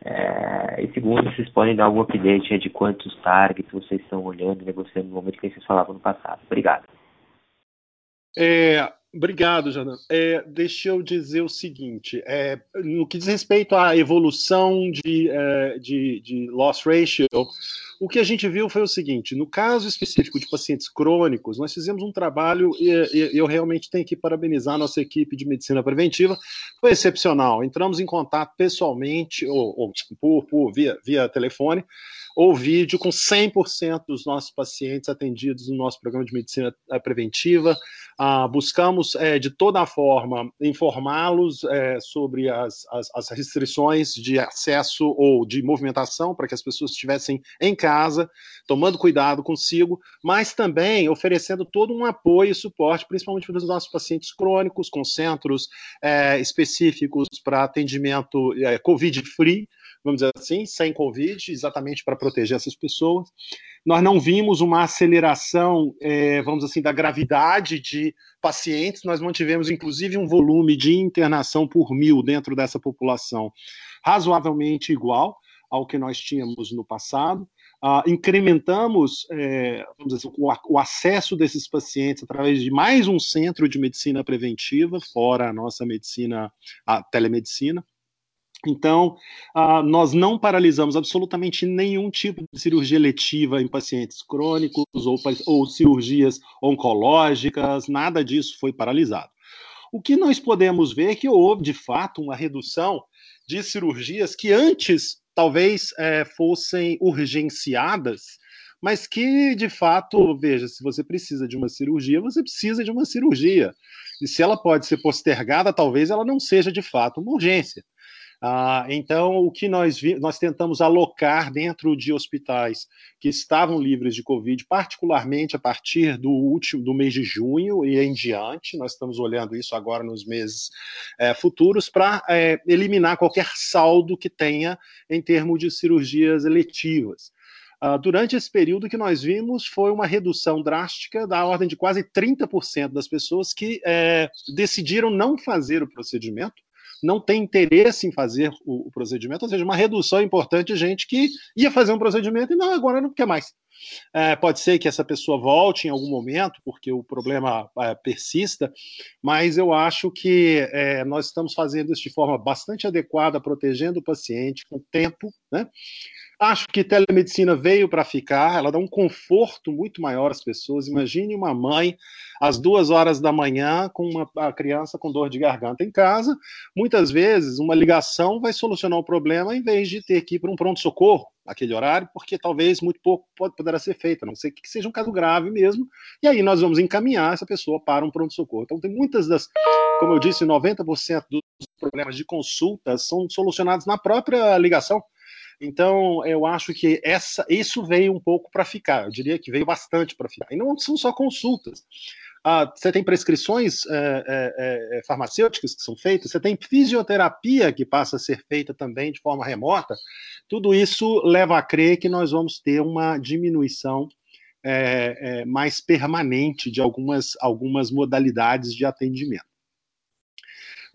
É, e segundo, vocês podem dar algum update de quantos targets vocês estão olhando, negociando no momento que vocês falavam no passado. Obrigado. É, obrigado, Jordan. É, deixa eu dizer o seguinte: é, no que diz respeito à evolução de, é, de, de loss ratio, o que a gente viu foi o seguinte: no caso específico de pacientes crônicos, nós fizemos um trabalho e, eu realmente tenho que parabenizar a nossa equipe de medicina preventiva, foi excepcional. Entramos em contato pessoalmente ou, ou por, por via, via telefone ou vídeo com 100% dos nossos pacientes atendidos no nosso programa de medicina eh, preventiva. Ah, buscamos, é, de toda forma, informá-los é, sobre as, as, as, restrições de acesso ou de movimentação para que as pessoas estivessem em casa, tomando cuidado consigo, mas também oferecendo todo um apoio e suporte, principalmente para os nossos pacientes crônicos, com centros é, específicos para atendimento Covid-free, vamos dizer assim, sem Covid, exatamente para proteger essas pessoas. nós não vimos uma aceleração, é, vamos assim, da gravidade de pacientes, nós mantivemos inclusive um volume de internação por mil dentro dessa população razoavelmente igual ao que nós tínhamos no passado. Uh, incrementamos é, dizer, o, o, acesso desses pacientes através de mais um centro de medicina preventiva, fora a nossa medicina, a telemedicina. Então, uh, nós não paralisamos absolutamente nenhum tipo de cirurgia letiva em pacientes crônicos ou, ou cirurgias oncológicas, nada disso foi paralisado. O que nós podemos ver é que houve, de fato, uma redução de cirurgias que antes talvez é, fossem urgenciadas, mas que de fato, veja, se você precisa de uma cirurgia, você precisa de uma cirurgia. E se ela pode ser postergada, talvez ela não seja de fato uma urgência. Ah, então, o que nós, vi, nós tentamos alocar dentro de hospitais que estavam livres de Covid, particularmente a partir do último do mês de junho e em diante, nós estamos olhando isso agora nos meses é, futuros, para é, eliminar qualquer saldo que tenha em termos de cirurgias eletivas. Uh, durante esse período que nós vimos foi uma redução drástica da ordem de quase 30% das pessoas que é, decidiram não fazer o procedimento não tem interesse em fazer o, o, procedimento, ou seja, uma redução importante de gente que ia fazer um procedimento e não, agora não quer mais. É, pode ser que essa pessoa volte em algum momento, porque o problema é, persista, mas eu acho que é, nós estamos fazendo isso de forma bastante adequada, protegendo o paciente com tempo, né? Acho que telemedicina veio para ficar, ela dá um conforto muito maior às pessoas. Imagine uma mãe às duas horas da manhã com uma criança com dor de garganta em casa. Muitas vezes, uma ligação vai solucionar o problema em vez de ter que ir para um pronto-socorro naquele horário, porque talvez muito pouco pode, poderá ser feito, a não ser que seja um caso grave mesmo. E aí nós vamos encaminhar essa pessoa para um pronto-socorro. Então, tem muitas das, como eu disse, 90% dos problemas de consulta são solucionados na própria ligação. Então, eu acho que essa, isso veio um pouco para ficar. Eu diria que veio bastante para ficar. E não são só consultas. Ah, você tem prescrições é, é, farmacêuticas que são feitas, você tem fisioterapia que passa a ser feita também de forma remota. Tudo isso leva a crer que nós vamos ter uma diminuição é, mais permanente de algumas, algumas modalidades de atendimento.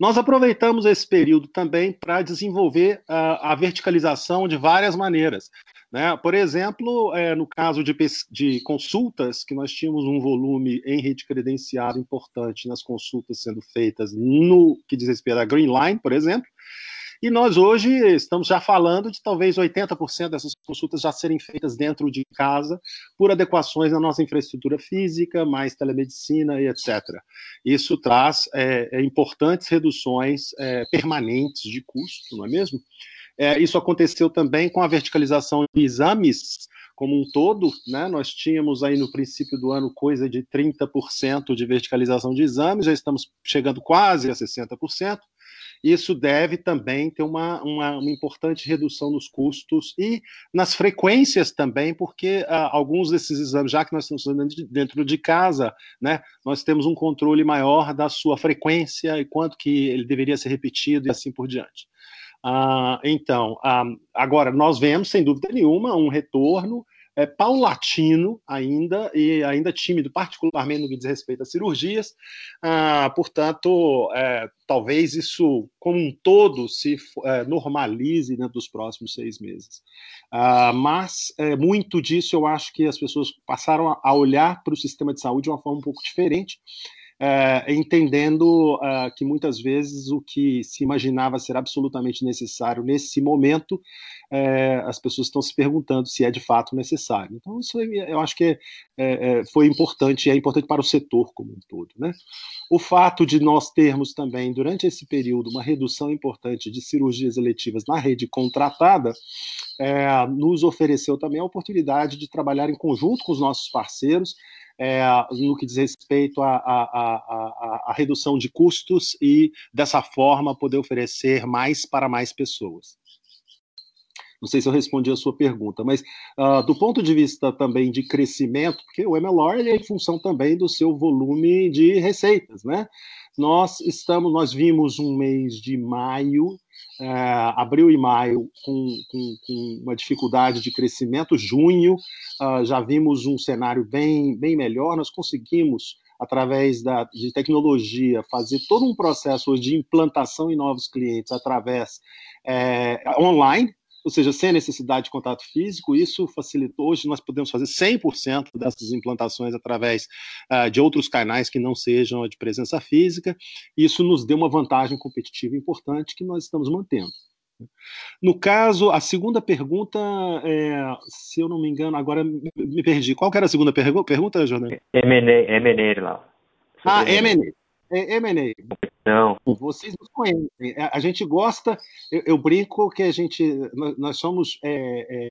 Nós aproveitamos esse período também para desenvolver a, a verticalização de várias maneiras. Né? Por exemplo, é, no caso de, de, consultas, que nós tínhamos um volume em rede credenciada importante nas consultas sendo feitas no que diz respeito à Green Line, por exemplo, e nós hoje estamos já falando de talvez 80% dessas consultas já serem feitas dentro de casa, por adequações na nossa infraestrutura física, mais telemedicina e etc. Isso traz é, é, importantes reduções é, permanentes de custo, não é mesmo? É, isso aconteceu também com a verticalização de exames como um todo, né? Nós tínhamos aí no princípio do ano coisa de 30% de verticalização de exames, já estamos chegando quase a 60%. Isso deve também ter uma, uma, uma importante redução nos custos e nas frequências também, porque uh, alguns desses exames, já que nós estamos fazendo dentro de casa, né, nós temos um controle maior da sua frequência e quanto que ele deveria ser repetido e assim por diante. Uh, então, uh, agora nós vemos, sem dúvida nenhuma, um retorno é, paulatino ainda e ainda tímido, particularmente no que diz respeito a cirurgias. Ah, portanto, é, talvez isso, como um todo, se é, normalize dentro dos próximos seis meses. Ah, mas é, muito disso eu acho que as pessoas passaram a olhar para o sistema de saúde de uma forma um pouco diferente é, entendendo é, que muitas vezes o que se imaginava ser absolutamente necessário nesse momento, é, as pessoas estão se perguntando se é de fato necessário. Então, isso eu acho que foi importante, é importante para o setor como um todo. Né? O fato de nós termos também, durante esse período, uma redução importante de cirurgias eletivas na rede contratada, nos ofereceu também a oportunidade de trabalhar em conjunto com os nossos parceiros é, no que diz respeito à redução de custos e, dessa forma, poder oferecer mais para mais pessoas. Não sei se eu respondi a sua pergunta, mas uh, do ponto de vista também de crescimento, porque o MLR é em função também do seu volume de receitas, né? Nós estamos, nós vimos um mês de maio é, abril e maio com, com, com, uma dificuldade de crescimento, junho uh, já vimos um cenário bem, bem melhor, nós conseguimos, através da, de tecnologia, fazer todo um processo de implantação em novos clientes através é, online, ou seja, sem a necessidade de contato físico, isso facilitou. Hoje nós podemos fazer 100% dessas implantações através uh, de outros canais que não sejam de presença física. Isso nos deu uma vantagem competitiva importante que nós estamos mantendo. No caso, a segunda pergunta, é, se eu não me engano, agora me perdi. Qual era a segunda pergu pergunta, Jordan? M&A lá. Ah, M&A. M&A. Não. Vocês nos conhecem. É, a gente gosta, eu, eu brinco que a gente, nós, somos é, é,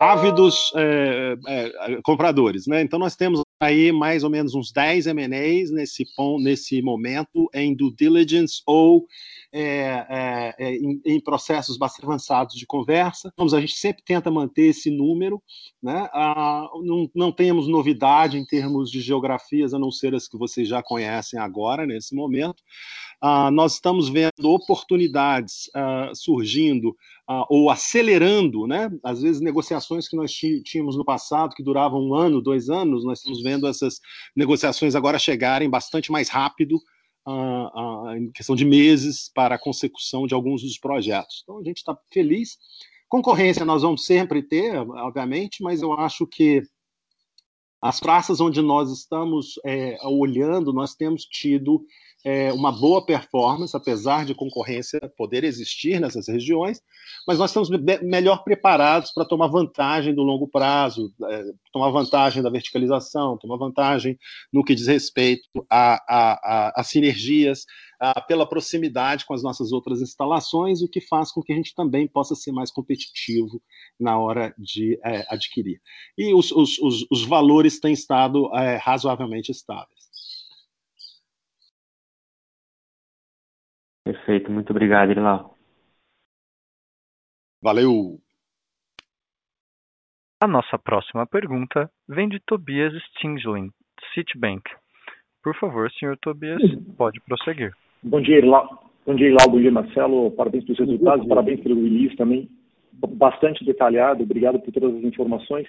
ávidos é, é, compradores, né? Então nós temos aí mais ou menos uns 10 M&As nesse, nesse momento em due diligence ou é, é, é, em, em, processos bastante avançados de conversa. Vamos, a gente sempre tenta manter esse número, né? Ah, não, não temos novidade em termos de geografias, a não ser as que vocês já conhecem agora, nesse momento. Ah, nós estamos vendo oportunidades ah, surgindo ou acelerando, né? Às vezes negociações que nós tínhamos no passado que duravam um ano, dois anos, nós estamos vendo essas negociações agora chegarem bastante mais rápido, uh, uh, em questão de meses, para a consecução de alguns dos projetos. Então a gente está feliz. Concorrência nós vamos sempre ter, obviamente, mas eu acho que as praças onde nós estamos é, olhando, nós temos tido é, uma boa performance, apesar de concorrência poder existir nessas regiões, mas nós estamos melhor preparados para tomar vantagem do longo prazo, é, tomar vantagem da verticalização, tomar vantagem no que diz respeito a, a, a, a sinergias, a, pela proximidade com as nossas outras instalações, o que faz com que a gente também possa ser mais competitivo na hora de é, adquirir. E os, os, os, os, valores têm estado é, razoavelmente estáveis. Perfeito, muito obrigado, Irlau. Valeu! A nossa próxima pergunta vem de Tobias Stingling, Citibank. Por favor, senhor Tobias, pode prosseguir. Bom dia, Irlau. Bom dia, Irlau. Bom dia, Marcelo. Parabéns pelos resultados, parabéns pelo release também. Bastante detalhado, obrigado por todas as informações.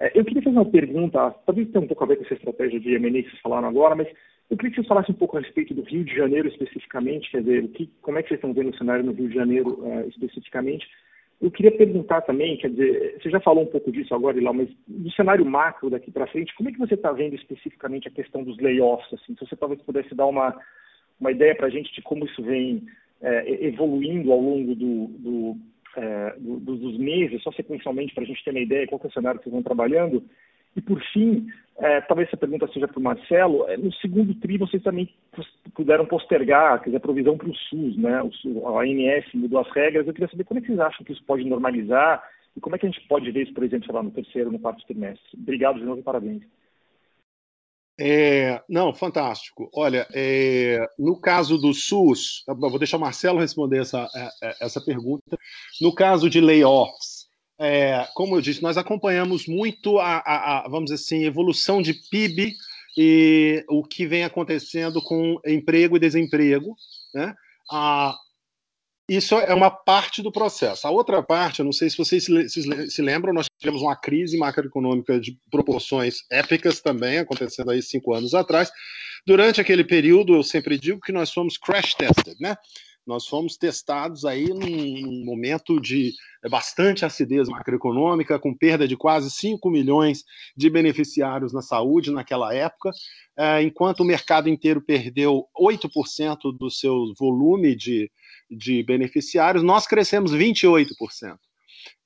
É, eu queria fazer uma pergunta, talvez tenha um pouco a ver com essa estratégia de M&A que vocês falaram agora, mas eu queria que vocês falassem um pouco a respeito do Rio de Janeiro especificamente, quer dizer, que, como é que vocês estão vendo o cenário no Rio de Janeiro uh, especificamente. Eu queria perguntar também, quer dizer, você já falou um pouco disso agora, Ilau, mas do cenário macro daqui para frente, como é que você está vendo especificamente a questão dos layoffs? Assim? Se você talvez pudesse dar uma, uma ideia para a gente de como isso vem é, evoluindo ao longo do, do, é, do, dos meses, só sequencialmente para a gente ter uma ideia qual é o cenário que vocês vão trabalhando. E, por fim, é, talvez essa pergunta seja para o Marcelo, é, no segundo TRI vocês também puderam postergar, quer dizer, a provisão para o SUS, né? O, a ANS mudou as regras. Eu queria saber como é que vocês acham que isso pode normalizar e como é que a gente pode ver isso, por exemplo, lá, no terceiro, no quarto trimestre. Obrigado de novo e parabéns. É, não, fantástico. Olha, é, no caso do SUS, vou deixar o Marcelo responder essa, é, é, essa pergunta. No caso de layoffs, é, como eu disse, nós acompanhamos muito a, a, a, vamos dizer assim, evolução de PIB e o que vem acontecendo com emprego e desemprego. Né? A, isso é uma parte do processo. A outra parte, eu não sei se vocês se, se lembram, nós tivemos uma crise macroeconômica de proporções épicas também, acontecendo aí cinco anos atrás. Durante aquele período, eu sempre digo que nós fomos crash tested, né? Nós fomos testados aí num, momento de bastante acidez macroeconômica, com perda de quase 5 milhões de beneficiários na saúde naquela época, é, enquanto o mercado inteiro perdeu 8% do seu volume de, de beneficiários, nós crescemos 28%.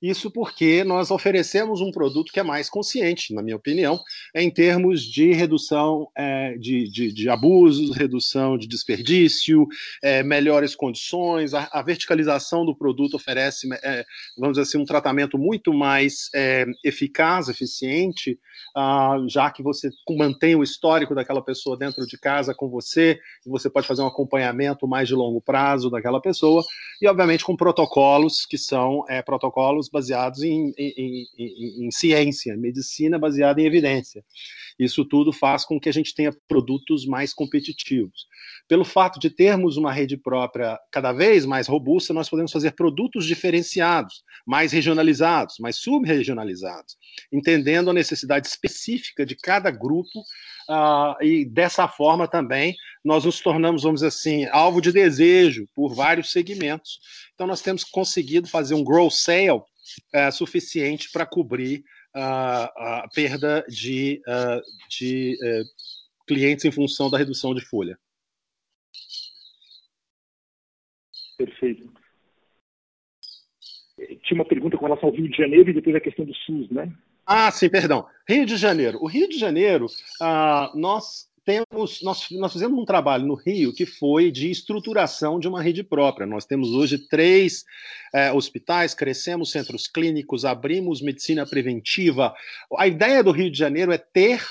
Isso porque nós oferecemos um produto que é mais consciente, na minha opinião, em termos de redução é, de, de, de, abusos, redução de desperdício, é, melhores condições. A, a, verticalização do produto oferece, é, vamos dizer assim, um tratamento muito mais é, eficaz, eficiente, ah, já que você mantém o histórico daquela pessoa dentro de casa com você, e você pode fazer um acompanhamento mais de longo prazo daquela pessoa, e obviamente com protocolos que são é, protocolos baseados em, em, em, em ciência, medicina baseada em evidência. Isso tudo faz com que a gente tenha produtos mais competitivos. Pelo fato de termos uma rede própria cada vez mais robusta, nós podemos fazer produtos diferenciados, mais regionalizados, mais subregionalizados, entendendo a necessidade específica de cada grupo uh, e dessa forma também nós nos tornamos, vamos dizer assim, alvo de desejo por vários segmentos. Então nós temos conseguido fazer um grow sale uh, suficiente para cobrir uh, a perda de, uh, de clientes em função da redução de folha. Perfeito. Tinha uma pergunta com relação ao Rio de Janeiro e depois a questão do SUS, né? Ah, sim, perdão. Rio de Janeiro. O Rio de Janeiro, ah, nós temos, nós, nós fizemos um trabalho no Rio que foi de estruturação de uma rede própria. Nós temos hoje três é, hospitais, crescemos centros clínicos, abrimos medicina preventiva. A ideia do Rio de Janeiro é ter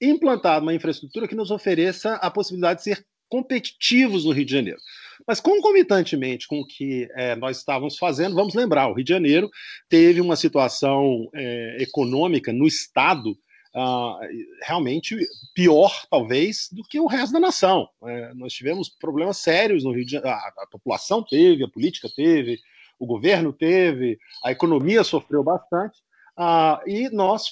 implantado uma infraestrutura que nos ofereça a possibilidade de ser competitivos no Rio de Janeiro. Mas concomitantemente com o que é, nós estávamos fazendo, vamos lembrar, o Rio de Janeiro teve uma situação é, econômica no Estado Uh, realmente pior, talvez, do que o resto da nação. É, nós tivemos problemas sérios no Rio de Janeiro. A, a, população teve, a política teve, o governo teve, a economia sofreu bastante. Ah, e nós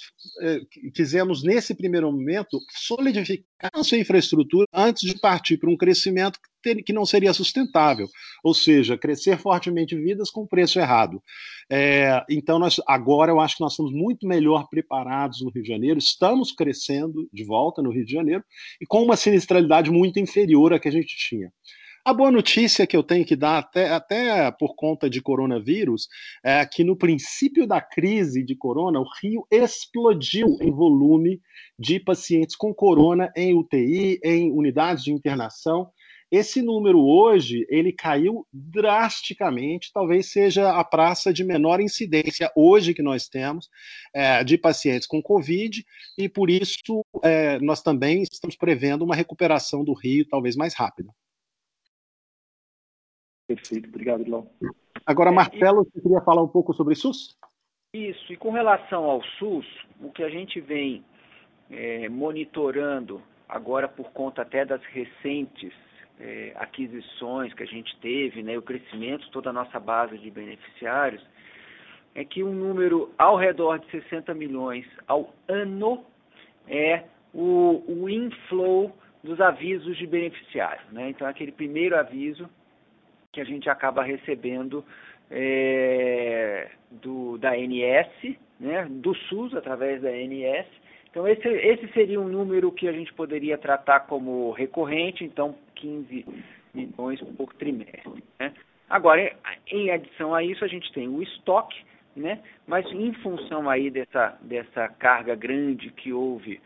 eh, quisemos, nesse primeiro momento, solidificar a sua infraestrutura antes de partir para um crescimento que, ter, que não seria sustentável, ou seja, crescer fortemente vidas com preço errado. É, então, nós, agora eu acho que nós estamos muito melhor preparados no Rio de Janeiro, estamos crescendo de volta no Rio de Janeiro e com uma sinistralidade muito inferior à que a gente tinha. A boa notícia que eu tenho que dar, até, até por conta de coronavírus, é que no princípio da crise de corona, o Rio explodiu em volume de pacientes com corona em UTI, em unidades de internação. Esse número hoje ele caiu drasticamente, talvez seja a praça de menor incidência hoje que nós temos é, de pacientes com Covid, e por isso é, nós também estamos prevendo uma recuperação do Rio talvez mais rápida. Perfeito, obrigado, Ilau. Agora, Marcelo, você queria falar um pouco sobre SUS? Isso, e com relação ao SUS, o que a gente vem é, monitorando agora por conta até das recentes é, aquisições que a gente teve, né, o crescimento de toda a nossa base de beneficiários, é que um número ao redor de 60 milhões ao ano é o, o inflow dos avisos de beneficiário. Né? Então, aquele primeiro aviso que a gente acaba recebendo é, do, da ANS, né, do SUS através da ANS. Então esse, esse seria um número que a gente poderia tratar como recorrente, então 15 milhões por trimestre. Né? Agora, em adição a isso, a gente tem o estoque, né? mas em função aí dessa, dessa carga grande que houve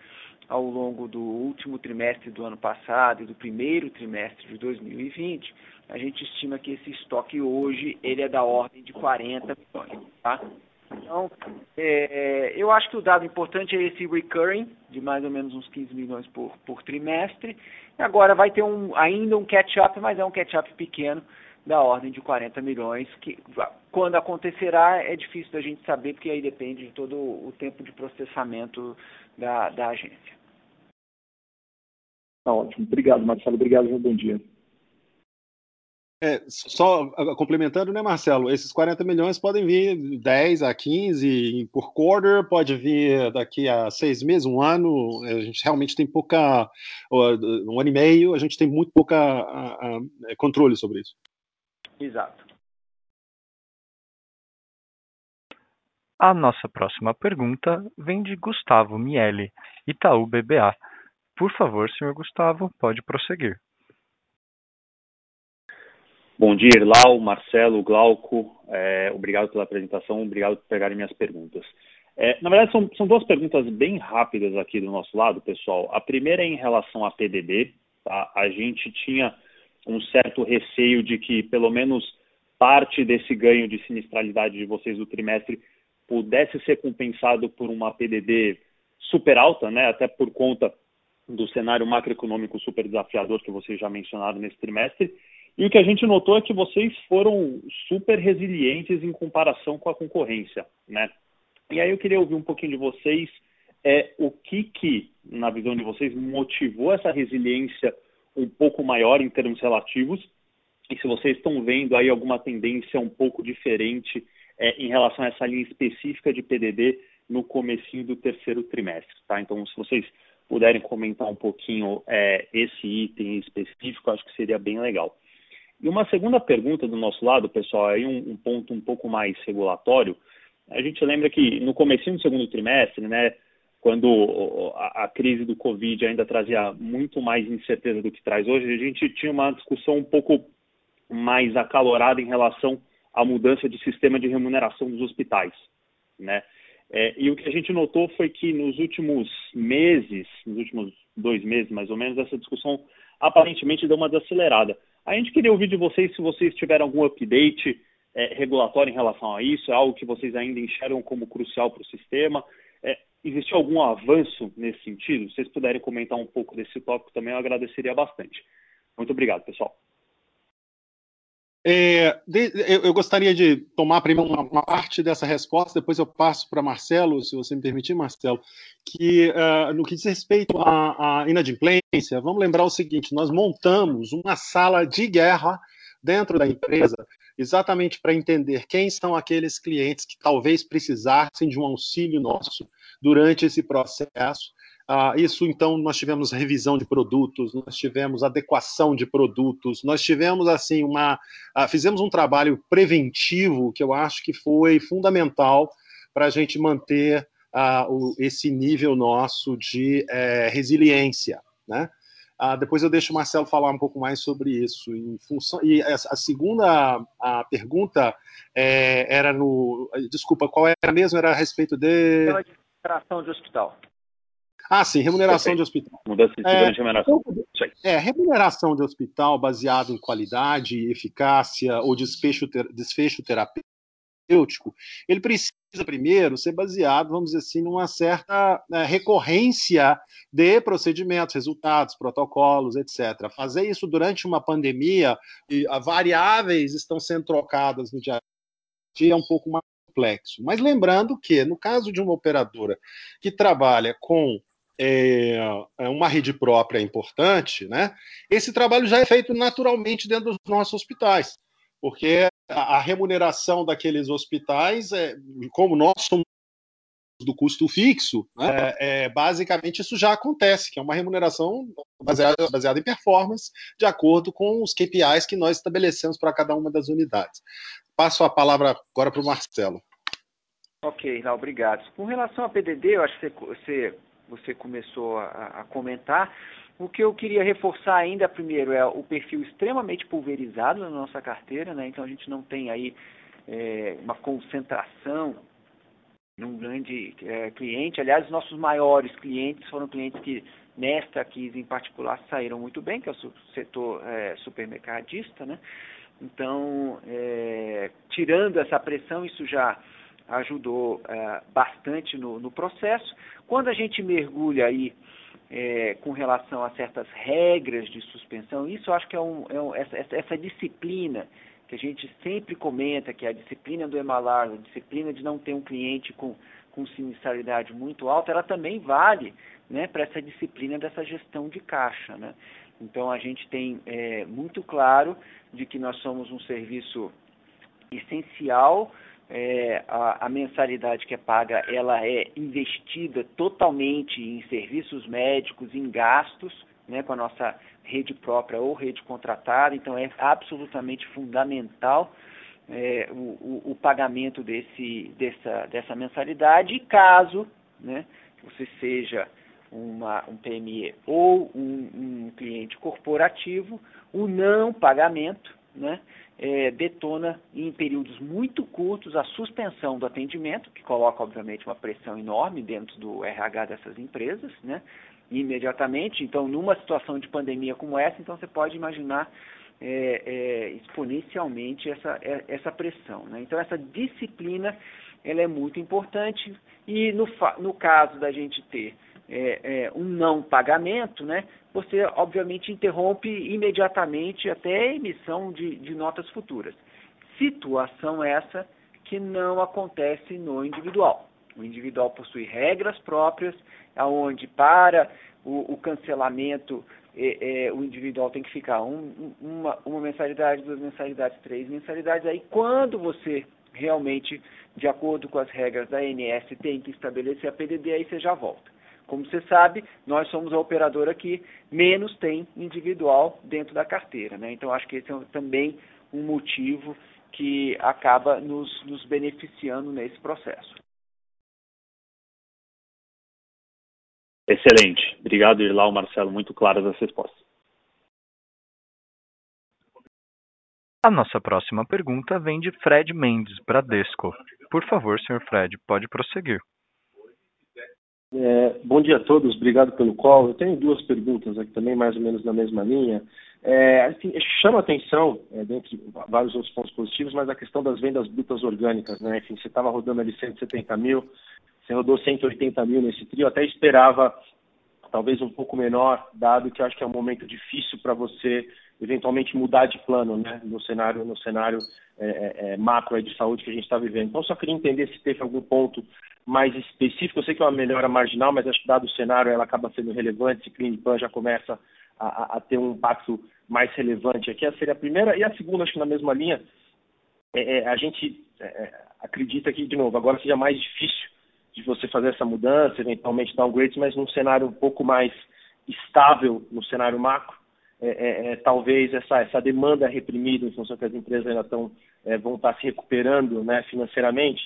ao longo do último trimestre do ano passado e do primeiro trimestre de 2020, a gente estima que esse estoque hoje ele é da ordem de 40 milhões. Tá? Então, é, eu acho que o dado importante é esse recurring, de mais ou menos uns 15 milhões por, por trimestre. Agora vai ter um, ainda um catch-up, mas é um catch-up pequeno, da ordem de 40 milhões, que quando acontecerá é difícil da gente saber, porque aí depende de todo o tempo de processamento da, da agência. Tá ótimo. Obrigado, Marcelo. Obrigado, bom dia. É, só complementando, né, Marcelo? Esses 40 milhões podem vir 10 a 15 por quarter, pode vir daqui a seis meses, um ano. A gente realmente tem pouca. Um ano e meio, a gente tem muito pouca a, a, é, controle sobre isso. Exato. A nossa próxima pergunta vem de Gustavo Miele, Itaú BBA. Por favor, senhor Gustavo, pode prosseguir. Bom dia, Irlau, Marcelo, Glauco. É, obrigado pela apresentação, obrigado por pegarem minhas perguntas. É, na verdade, são, são, duas perguntas bem rápidas aqui do nosso lado, pessoal. A primeira é em relação a PDD. Tá? A gente tinha um certo receio de que, pelo menos, parte desse ganho de sinistralidade de vocês do trimestre pudesse ser compensado por uma PDD super alta, né? até por conta do cenário macroeconômico super desafiador que vocês já mencionaram nesse trimestre. E o que a gente notou é que vocês foram super resilientes em comparação com a concorrência, né? E aí eu queria ouvir um pouquinho de vocês, é, o que que, na visão de vocês, motivou essa resiliência um pouco maior em termos relativos, e se vocês estão vendo aí alguma tendência um pouco diferente é, em relação a essa linha específica de PDD no comecinho do terceiro trimestre, tá? Então, se vocês puderem comentar um pouquinho é, esse item específico, acho que seria bem legal. E uma segunda pergunta do nosso lado, pessoal, aí um, um ponto um pouco mais regulatório. A gente lembra que no começo do segundo trimestre, né, quando a, a, crise do Covid ainda trazia muito mais incerteza do que traz hoje, a gente tinha uma discussão um pouco mais acalorada em relação à mudança de sistema de remuneração dos hospitais, né? É, e o que a gente notou foi que nos últimos meses, nos últimos dois meses mais ou menos, essa discussão aparentemente deu uma desacelerada. A gente queria ouvir de vocês se vocês tiveram algum update é, regulatório em relação a isso, é algo que vocês ainda enxergam como crucial para o sistema. É, existiu algum avanço nesse sentido? Se vocês puderem comentar um pouco desse tópico também, eu agradeceria bastante. Muito obrigado, pessoal. É, eu, gostaria de tomar primeiro uma, uma, parte dessa resposta, depois eu passo para Marcelo, se você me permitir, Marcelo, que uh, no que diz respeito à, à inadimplência, vamos lembrar o seguinte: nós montamos uma sala de guerra dentro da empresa, exatamente para entender quem são aqueles clientes que talvez precisassem de um auxílio nosso durante esse processo ah, isso, então, nós tivemos revisão de produtos, nós tivemos adequação de produtos, nós tivemos, assim, uma. Ah, fizemos um trabalho preventivo que eu acho que foi fundamental para a gente manter ah, o, esse nível nosso de é, resiliência, né? Ah, depois eu deixo o Marcelo falar um pouco mais sobre isso. Em função, e a, segunda a pergunta é, era no. Desculpa, qual era mesmo? Era a respeito de. Operação de hospital. Ah, sim, remuneração de hospital. Mudança de é, remuneração. É, remuneração de hospital baseado em qualidade, eficácia ou desfecho, ter, desfecho terapêutico, ele precisa primeiro ser baseado, vamos dizer assim, numa certa né, recorrência de procedimentos, resultados, protocolos, etc. Fazer isso durante uma pandemia, e variáveis estão sendo trocadas no dia a dia, é um pouco mais complexo. Mas lembrando que, no caso de uma operadora que trabalha com é, é, uma rede própria importante, né? Esse trabalho já é feito naturalmente dentro dos nossos hospitais, porque a, a remuneração daqueles hospitais, é, como nós somos do custo fixo, né, é, é, basicamente isso já acontece, que é uma remuneração baseada, baseada em performance, de acordo com os KPIs que nós estabelecemos para cada uma das unidades. Passo a palavra agora para o Marcelo. Ok, não, obrigado. Com relação a PDD, eu acho que você você começou a, a comentar. O que eu queria reforçar ainda primeiro é o perfil extremamente pulverizado na nossa carteira, né? então a gente não tem aí é, uma concentração num grande é, cliente. Aliás, nossos maiores clientes foram clientes que nesta crise em particular saíram muito bem, que é o setor é, supermercadista, né? Então, é, tirando essa pressão, isso já ajudou é, bastante no, no, processo. Quando a gente mergulha aí é, com relação a certas regras de suspensão, isso eu acho que é, um, é um, essa, essa, disciplina que a gente sempre comenta, que é a disciplina do emalar, a disciplina de não ter um cliente com, com sinistralidade muito alta, ela também vale né, para essa disciplina dessa gestão de caixa. Né? Então a gente tem é, muito claro de que nós somos um serviço essencial é, a, a, mensalidade que é paga ela é investida totalmente em serviços médicos, em gastos, né, com a nossa rede própria ou rede contratada, então é absolutamente fundamental é, o, o, o, pagamento desse, dessa, dessa mensalidade, e caso né, você seja uma, um PME ou um, um cliente corporativo, o não pagamento né, é, detona em períodos muito curtos a suspensão do atendimento, que coloca, obviamente, uma pressão enorme dentro do RH dessas empresas, né, imediatamente. Então, numa situação de pandemia como essa, então você pode imaginar é, é, exponencialmente essa, é, essa pressão. Né? Então, essa disciplina ela é muito importante e no, no caso da gente ter é, é, um não pagamento, né, você obviamente interrompe imediatamente até a emissão de, de notas futuras. Situação essa que não acontece no individual. O individual possui regras próprias, aonde para o, o cancelamento é, é, o individual tem que ficar um, uma, uma mensalidade, duas mensalidades, três mensalidades. Aí quando você realmente, de acordo com as regras da ANS, tem que estabelecer a PDD, aí você já volta. Como você sabe, nós somos a operadora que menos tem individual dentro da carteira. Né? Então, acho que esse é também um motivo que acaba nos, nos beneficiando nesse processo. Excelente. Obrigado, Irlau, Marcelo. Muito claras as respostas. A nossa próxima pergunta vem de Fred Mendes, Bradesco. Por favor, senhor Fred, pode prosseguir. É, bom dia a todos, obrigado pelo call. Eu tenho duas perguntas aqui também, mais ou menos na mesma linha. É, assim, chama atenção, é, dentre vários outros pontos positivos, mas a questão das vendas brutas orgânicas. Né? Enfim, você estava rodando ali 170 mil, você rodou 180 mil nesse trio, até esperava talvez um pouco menor, dado que eu acho que é um momento difícil para você eventualmente mudar de plano, né, no cenário, no cenário é, é, é macro de saúde que a gente está vivendo. Então, só queria entender se teve algum ponto mais específico. Eu sei que é uma melhora marginal, mas acho que dado o cenário, ela acaba sendo relevante. Se Clinipan já começa a, a, ter um impacto mais relevante aqui. Essa seria a primeira. E a segunda, acho que na mesma linha, é, é, a gente é, acredita que, de novo, agora seja mais difícil de você fazer essa mudança, eventualmente downgrades, mas num cenário um pouco mais estável no cenário macro, é, é, é, talvez essa, essa demanda reprimida em função que as empresas ainda estão, é, vão estar se recuperando né, financeiramente,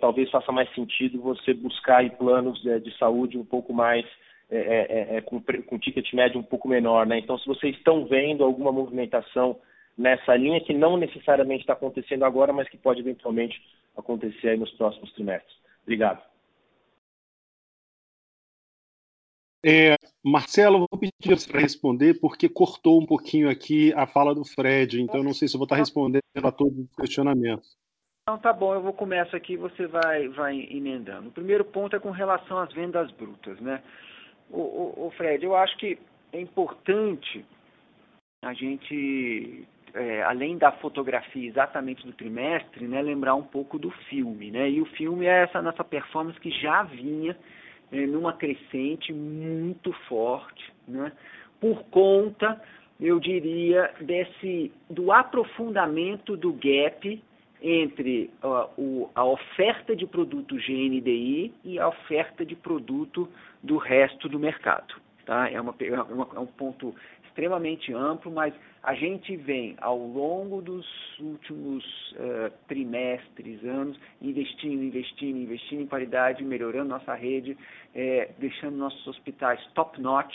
talvez faça mais sentido você buscar planos é, de saúde um pouco mais é, com, com ticket médio um pouco menor. Né? Então, se vocês estão vendo alguma movimentação nessa linha que não necessariamente está acontecendo agora, mas que pode eventualmente acontecer nos próximos trimestres. Obrigado. É, Marcelo, vou pedir para responder, porque cortou um pouquinho aqui a fala do Fred, então não sei se vou estar respondendo a todos os questionamentos. Então tá bom, eu vou começar aqui e você vai, vai emendando. O primeiro ponto é com relação às vendas brutas, né? O, o, o Fred, eu acho que é importante a gente é, além da fotografia exatamente do trimestre, né, lembrar um pouco do filme. Né? E o filme é essa nossa performance que já vinha é, numa crescente muito forte, né? por conta, eu diria, desse do aprofundamento do gap entre uh, o, a oferta de produto GNDI e a oferta de produto do resto do mercado. Tá? É, uma, é, uma, é um ponto extremamente amplo, mas a gente vem ao longo dos últimos uh, trimestres, anos, investindo, investindo, investindo em qualidade, melhorando nossa rede, é, deixando nossos hospitais top-notch,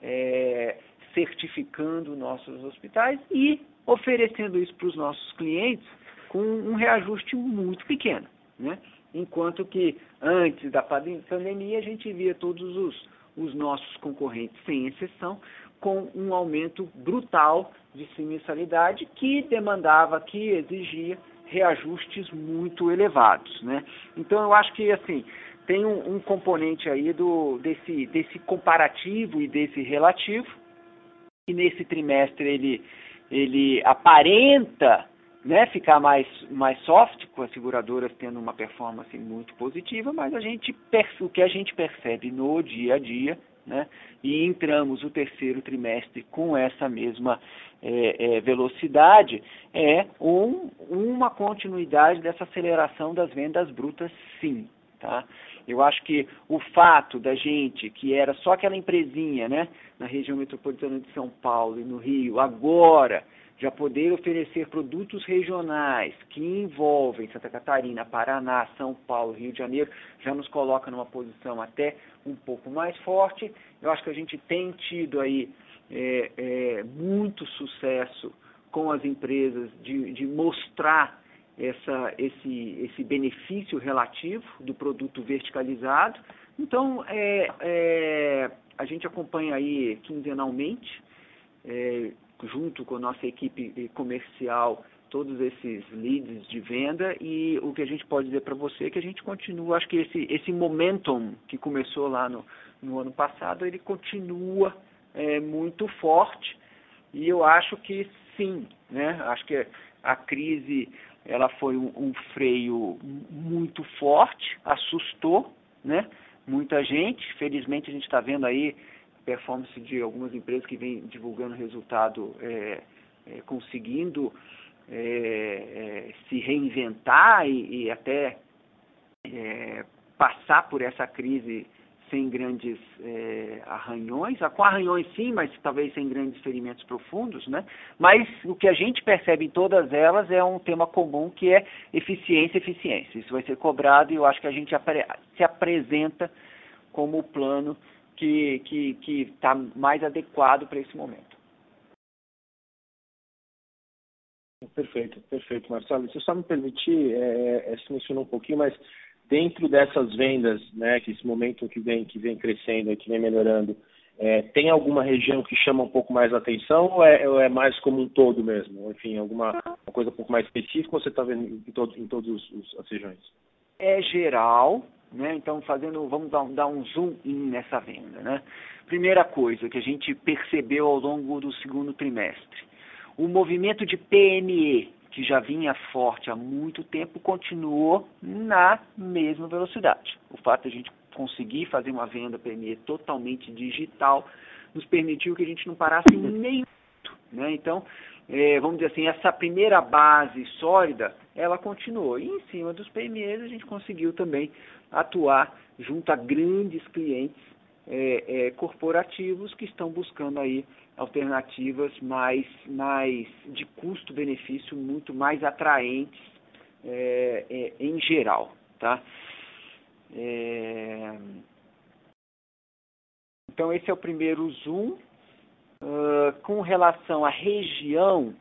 é, certificando nossos hospitais e oferecendo isso para os nossos clientes com um reajuste muito pequeno. Né? Enquanto que antes da pandemia a gente via todos os, os nossos concorrentes, sem exceção, com um aumento brutal de mensalidade que demandava, que exigia reajustes muito elevados, né? Então eu acho que assim tem um, um componente aí do desse desse comparativo e desse relativo e nesse trimestre ele ele aparenta né, ficar mais, mais soft, com as seguradoras tendo uma performance muito positiva, mas a gente, o que a gente percebe no dia a dia né? E entramos o terceiro trimestre com essa mesma é, é, velocidade, é um, uma continuidade dessa aceleração das vendas brutas, sim. Tá? Eu acho que o fato da gente, que era só aquela empresinha né, na região metropolitana de São Paulo e no Rio, agora já poder oferecer produtos regionais que envolvem Santa Catarina, Paraná, São Paulo, Rio de Janeiro, já nos coloca numa posição até um pouco mais forte. Eu acho que a gente tem tido aí é, é, muito sucesso com as empresas de, de mostrar essa, esse, esse benefício relativo do produto verticalizado. Então, é, é a gente acompanha aí quinzenalmente, é, junto com a nossa equipe comercial todos esses leads de venda e o que a gente pode dizer para você é que a gente continua, acho que esse, esse momentum que começou lá no, no ano passado, ele continua é, muito forte e eu acho que sim, né? Acho que a crise ela foi um, um freio muito forte, assustou, né? Muita gente, felizmente a gente está vendo aí performance de algumas empresas que vêm divulgando resultado é, é, conseguindo é, é, se reinventar e, e até é, passar por essa crise sem grandes é, arranhões, com arranhões sim, mas talvez sem grandes ferimentos profundos, né? Mas o que a gente percebe em todas elas é um tema comum que é eficiência, eficiência. Isso vai ser cobrado e eu acho que a gente se apresenta como o plano que que que está mais adequado para esse momento. Perfeito, perfeito, Marcelo. Se só me permitir, é, é, se mencionou um pouquinho, mas dentro dessas vendas, né, que esse momento que vem, que vem crescendo, que vem melhorando, é, tem alguma região que chama um pouco mais a atenção ou é, ou é mais como um todo mesmo? Enfim, alguma coisa um pouco mais específica ou você está vendo em, todo, em todas as regiões? É geral, né? Então, fazendo, vamos dar, dar um zoom in nessa venda, né? Primeira coisa que a gente percebeu ao longo do segundo trimestre, o movimento de PME, que já vinha forte há muito tempo, continuou na mesma velocidade. O fato de a gente conseguir fazer uma venda PME totalmente digital nos permitiu que a gente não parasse nem. Né? Então, é, vamos dizer assim, essa primeira base sólida, ela continuou. E em cima dos PMEs a gente conseguiu também atuar junto a grandes clientes é, é, corporativos que estão buscando aí alternativas mais, mais de custo-benefício muito mais atraentes é, é, em geral. Tá? É, então esse é o primeiro zoom. Uh, com relação à região,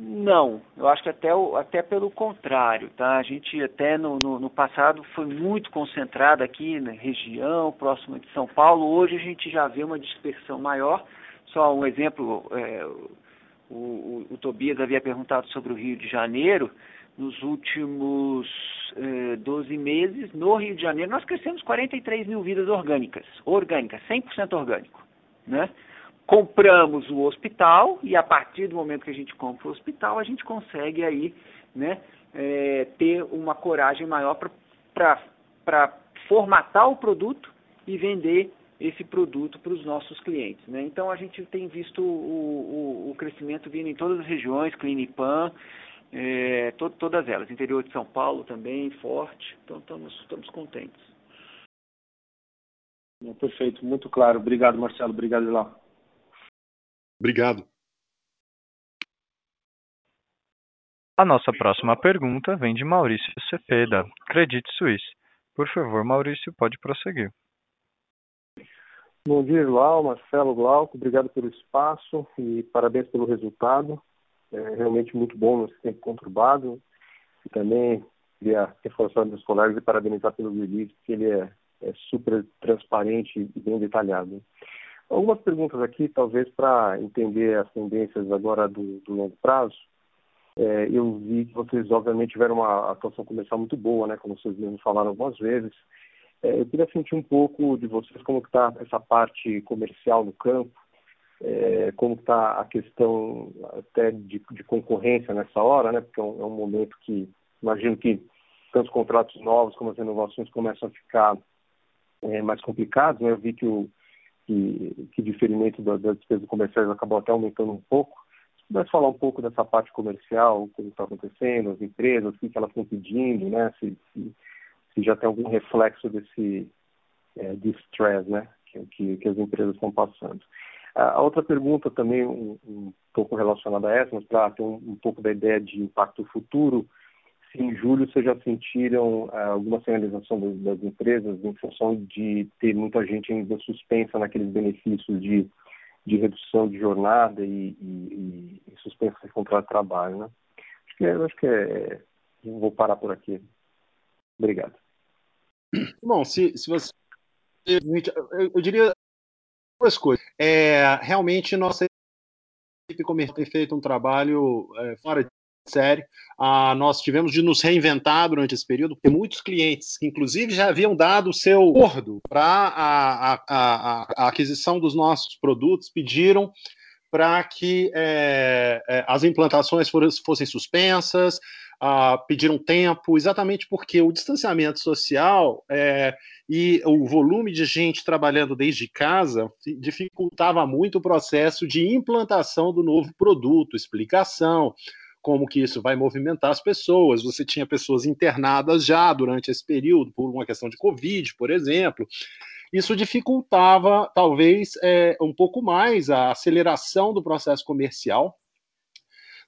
não, eu acho que até, até pelo contrário, tá? A gente até no, no, no, passado foi muito concentrado aqui na região, próxima de São Paulo. Hoje a gente já vê uma dispersão maior. Só um exemplo, é, o, o, o, Tobias havia perguntado sobre o Rio de Janeiro. Nos últimos é, 12 meses, no Rio de Janeiro, nós crescemos 43 mil vidas orgânicas, orgânicas, 100% orgânico, né? Compramos o hospital e a partir do momento que a gente compra o hospital, a gente consegue aí né, é, ter uma coragem maior para formatar o produto e vender esse produto para os nossos clientes. Né? Então a gente tem visto o, o, o, crescimento vindo em todas as regiões, Clinipan, é, to, todas elas, interior de São Paulo também, forte, então estamos, estamos contentes. Perfeito, muito claro. Obrigado, Marcelo. Obrigado, Lá. Obrigado. A nossa próxima pergunta vem de Maurício Cepeda, Credit Suisse. Por favor, Maurício, pode prosseguir. Bom dia, Lau, Marcelo Glauco, obrigado pelo espaço e parabéns pelo resultado. É realmente muito bom nesse tempo conturbado. E também queria reforçar meus colegas e parabenizar pelo release, que ele é, é super transparente e bem detalhado. Algumas perguntas aqui, talvez para entender as tendências agora do, do longo prazo. É, eu vi que vocês, obviamente, tiveram uma atuação comercial muito boa, né, como vocês mesmos falaram algumas vezes. É, eu queria sentir um pouco de vocês como está essa parte comercial no campo, é, como está a questão até de, de, concorrência nessa hora, né, porque é um, é um momento que imagino que tantos contratos novos como as renovações começam a ficar é, mais complicados. Né? Eu vi que o que, que diferimento das da despesas comerciais acabou até aumentando um pouco. Se pudesse falar um pouco dessa parte comercial, como está acontecendo, as empresas, o que, que elas estão pedindo, né? Se, se, se, já tem algum reflexo desse é, stress, né? Que, que, que, as empresas estão passando. A outra pergunta também um, um pouco relacionada a essa, mas para ter um, um pouco da ideia de impacto futuro, se em julho vocês já sentiram uh, alguma sinalização das, das, empresas em função de ter muita gente ainda suspensa naqueles benefícios de, de redução de jornada e, e, e suspensa de contrato de trabalho, né? Acho que, é, acho que é, vou parar por aqui. Obrigado. Bom, se, se você. Eu, eu diria duas coisas. É, realmente, nossa equipe comercial tem feito um trabalho é, fora de série. Ah, nós tivemos de nos reinventar durante esse período, porque muitos clientes, que inclusive já haviam dado o seu acordo para a, a, a, a, aquisição dos nossos produtos, pediram para que é, é, as implantações fossem suspensas, ah, pediram tempo, exatamente porque o distanciamento social é, e o volume de gente trabalhando desde casa dificultava muito o processo de implantação do novo produto, explicação, como que isso vai movimentar as pessoas. Você tinha pessoas internadas já durante esse período por uma questão de Covid, por exemplo. Isso dificultava, talvez, é, um pouco mais a aceleração do processo comercial,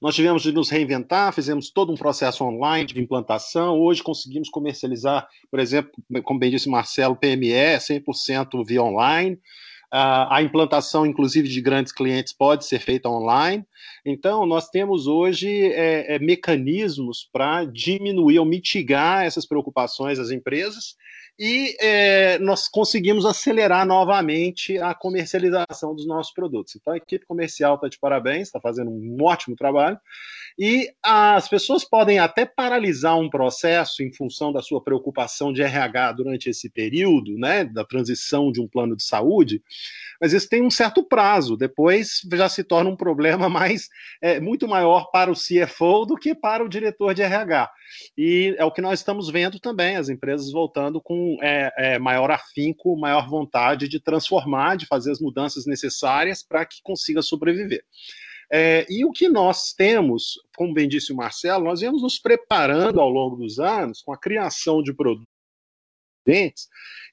nós tivemos de nos reinventar, fizemos todo um processo online de implantação. Hoje conseguimos comercializar, por exemplo, como bem disse Marcelo, PME 100% via online. Uh, a implantação, inclusive, de grandes clientes pode ser feita online. Então, nós temos hoje é, é, mecanismos para diminuir ou mitigar essas preocupações das empresas e é, nós conseguimos acelerar novamente a comercialização dos nossos produtos. Então, a equipe comercial está de parabéns, está fazendo um ótimo trabalho. E as pessoas podem até paralisar um processo em função da sua preocupação de RH durante esse período, né, da transição de um plano de saúde, mas isso tem um certo prazo. Depois já se torna um problema mais é, muito maior para o CFO do que para o diretor de RH. E é o que nós estamos vendo também, as empresas voltando com é, é, maior afinco, maior vontade de transformar, de fazer as mudanças necessárias para que consiga sobreviver. É, e o que nós temos, como bem disse o Marcelo, nós viemos nos preparando ao longo dos anos com a criação de produtos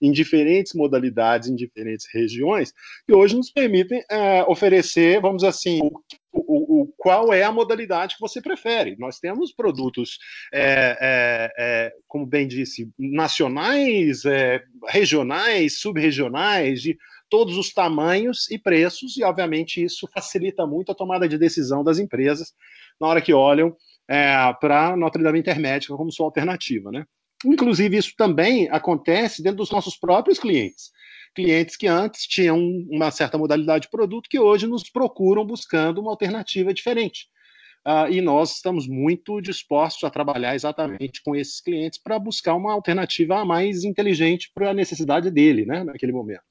em diferentes modalidades, em diferentes regiões, que hoje nos permitem é, oferecer, vamos dizer assim, o, o, o, qual é a modalidade que você prefere. Nós temos produtos, é, é, é como bem disse, nacionais, é, regionais, subregionais, de todos os tamanhos e preços, e obviamente isso facilita muito a tomada de decisão das empresas na hora que olham é, para Notre Dame Intermédica como sua alternativa, né? Inclusive, isso também acontece dentro dos nossos próprios clientes. Clientes que antes tinham uma certa modalidade de produto que hoje nos procuram buscando uma alternativa diferente. Uh, e nós estamos muito dispostos a trabalhar exatamente com esses clientes para buscar uma alternativa mais inteligente para a necessidade dele, né, naquele momento.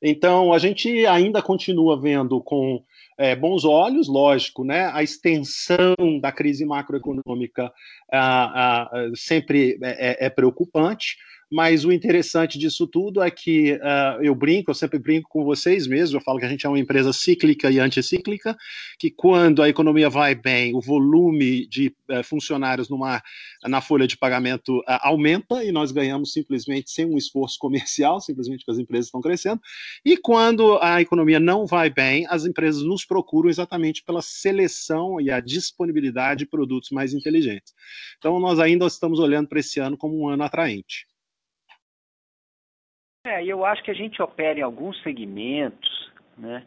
Então, a gente ainda continua vendo com é, bons olhos, lógico, né? A extensão da crise macroeconômica ah, ah, sempre é, é, é preocupante, mas o interessante disso tudo é que uh, eu brinco, eu sempre brinco com vocês mesmo, eu falo que a gente é uma empresa cíclica e anticíclica, que quando a economia vai bem, o volume de uh, funcionários numa, na folha de pagamento uh, aumenta e nós ganhamos simplesmente sem um esforço comercial, simplesmente porque as empresas estão crescendo, e quando a economia não vai bem, as empresas nos procuram exatamente pela seleção e a disponibilidade de produtos mais inteligentes. Então, nós ainda estamos olhando para esse ano como um ano atraente. É, eu acho que a gente opera em alguns segmentos, né,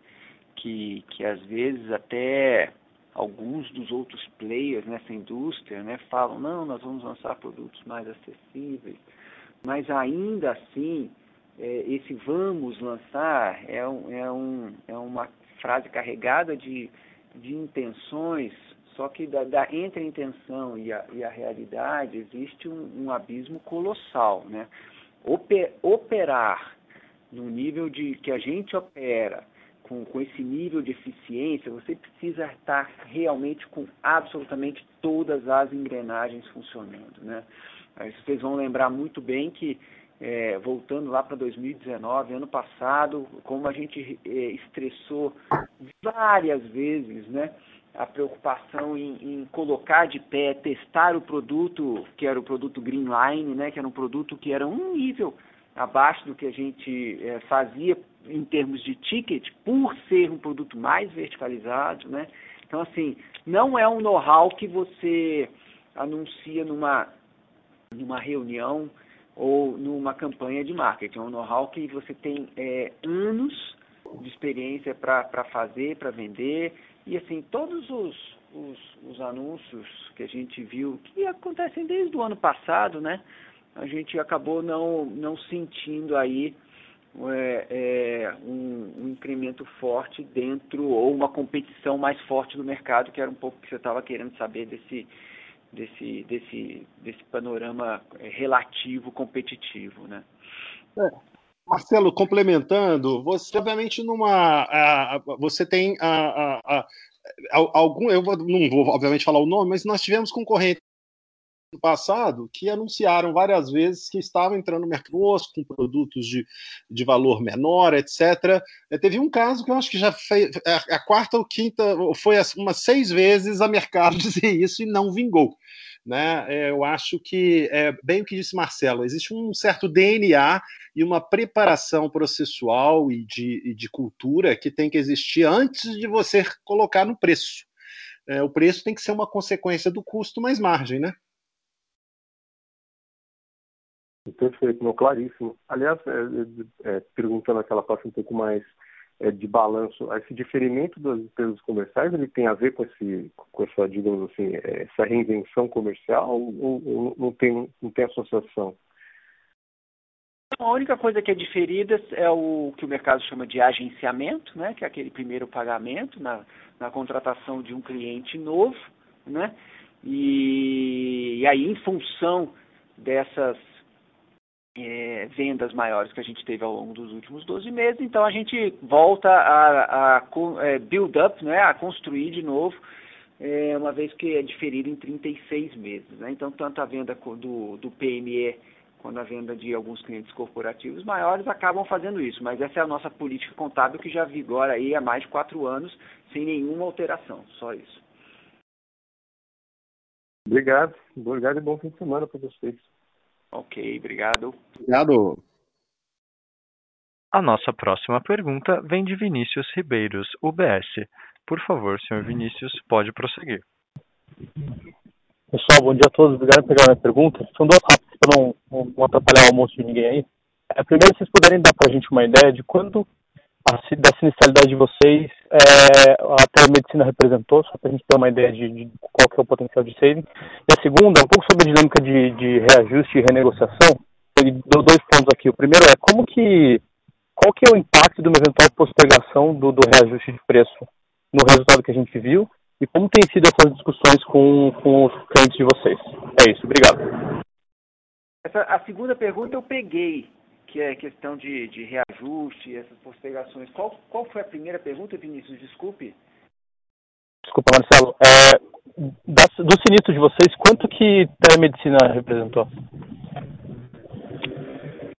que, que às vezes até alguns dos outros players nessa indústria, né, falam, não, nós vamos lançar produtos mais acessíveis, mas ainda assim, é, esse vamos lançar é, um, é, um, é uma frase carregada de, de intenções, só que da, da, entre a intenção e a, e a realidade existe um, um abismo colossal, né? Operar no nível de que a gente opera, com, com esse nível de eficiência, você precisa estar realmente com absolutamente todas as engrenagens funcionando. Né? Aí vocês vão lembrar muito bem que, é, voltando lá para 2019, ano passado, como a gente é, estressou várias vezes, né? A preocupação em, em, colocar de pé, testar o produto, que era o produto Greenline, né, que era um produto que era um nível abaixo do que a gente é, fazia em termos de ticket, por ser um produto mais verticalizado, né? Então, assim, não é um know-how que você anuncia numa, numa reunião ou numa campanha de marketing. É um know-how que você tem é, anos de experiência para fazer, para vender, e assim, todos os, os, os, anúncios que a gente viu, que acontecem desde o ano passado, né? A gente acabou não, não sentindo aí é, é, um, um, incremento forte dentro, ou uma competição mais forte do mercado, que era um pouco que você estava querendo saber desse, desse, desse, desse panorama é, relativo competitivo. Né? É. Marcelo, complementando, você obviamente numa. A, você tem a, a, algum. Eu não vou, obviamente, falar o nome, mas nós tivemos concorrentes no passado que anunciaram várias vezes que estavam entrando no mercado com produtos de, de valor menor, etc. É, teve um caso que eu acho que já a, a quarta ou quinta, foi umas seis vezes a mercado dizer isso e não vingou. Né? É, eu acho que, é bem o que disse Marcelo, existe um certo DNA e uma preparação processual e de, e de cultura que tem que existir antes de você colocar no preço. É, o preço tem que ser uma consequência do custo mais margem, né? Perfeito, não, claríssimo. Aliás, é, é, é, perguntando aquela parte um pouco mais de balanço, esse diferimento das despesas comerciais, ele tem a ver com, esse, com essa, digamos assim, é, essa reinvenção comercial ou, ou não, tem, não tem associação? A única coisa que é diferida é o que o mercado chama de agenciamento, né, que é aquele primeiro pagamento na, na contratação de um cliente novo, né, e, e aí em função dessas é, vendas maiores que a gente teve ao longo dos últimos 12 meses, então a gente volta a, a, a é, build up, né, a construir de novo, é, uma vez que é diferido em 36 meses. Né? Então, tanto a venda do, do PME quanto a venda de alguns clientes corporativos maiores acabam fazendo isso, mas essa é a nossa política contábil que já vigora aí há mais de quatro anos, sem nenhuma alteração, só isso. Obrigado, obrigado e bom fim de semana para vocês. Ok, obrigado. Obrigado. A nossa próxima pergunta vem de Vinícius Ribeiros, UBS. Por favor, senhor Vinícius, pode prosseguir. Pessoal, bom dia a todos. Obrigado por pegar minha pergunta. São duas rápidas para não, não, atrapalhar o almoço de ninguém aí. É, primeiro, vocês puderem dar para a gente uma ideia de quando a, da sinistralidade de vocês é, a telemedicina representou, só para a gente ter uma ideia de, de, qual que é o potencial de saving. E a segunda, um pouco sobre a dinâmica de, de reajuste e renegociação. Eu dou dois pontos aqui. O primeiro é como que qual que é o impacto de uma eventual postergação do, do reajuste de preço no resultado que a gente viu e como tem sido essas discussões com, com os clientes de vocês. É isso, obrigado. Essa, a segunda pergunta eu peguei que é questão de, de reajuste, essas postergações. Qual, qual foi a primeira pergunta, Vinícius? Desculpe. Desculpa, Marcelo. É, do sinistro de vocês, quanto que telemedicina representou?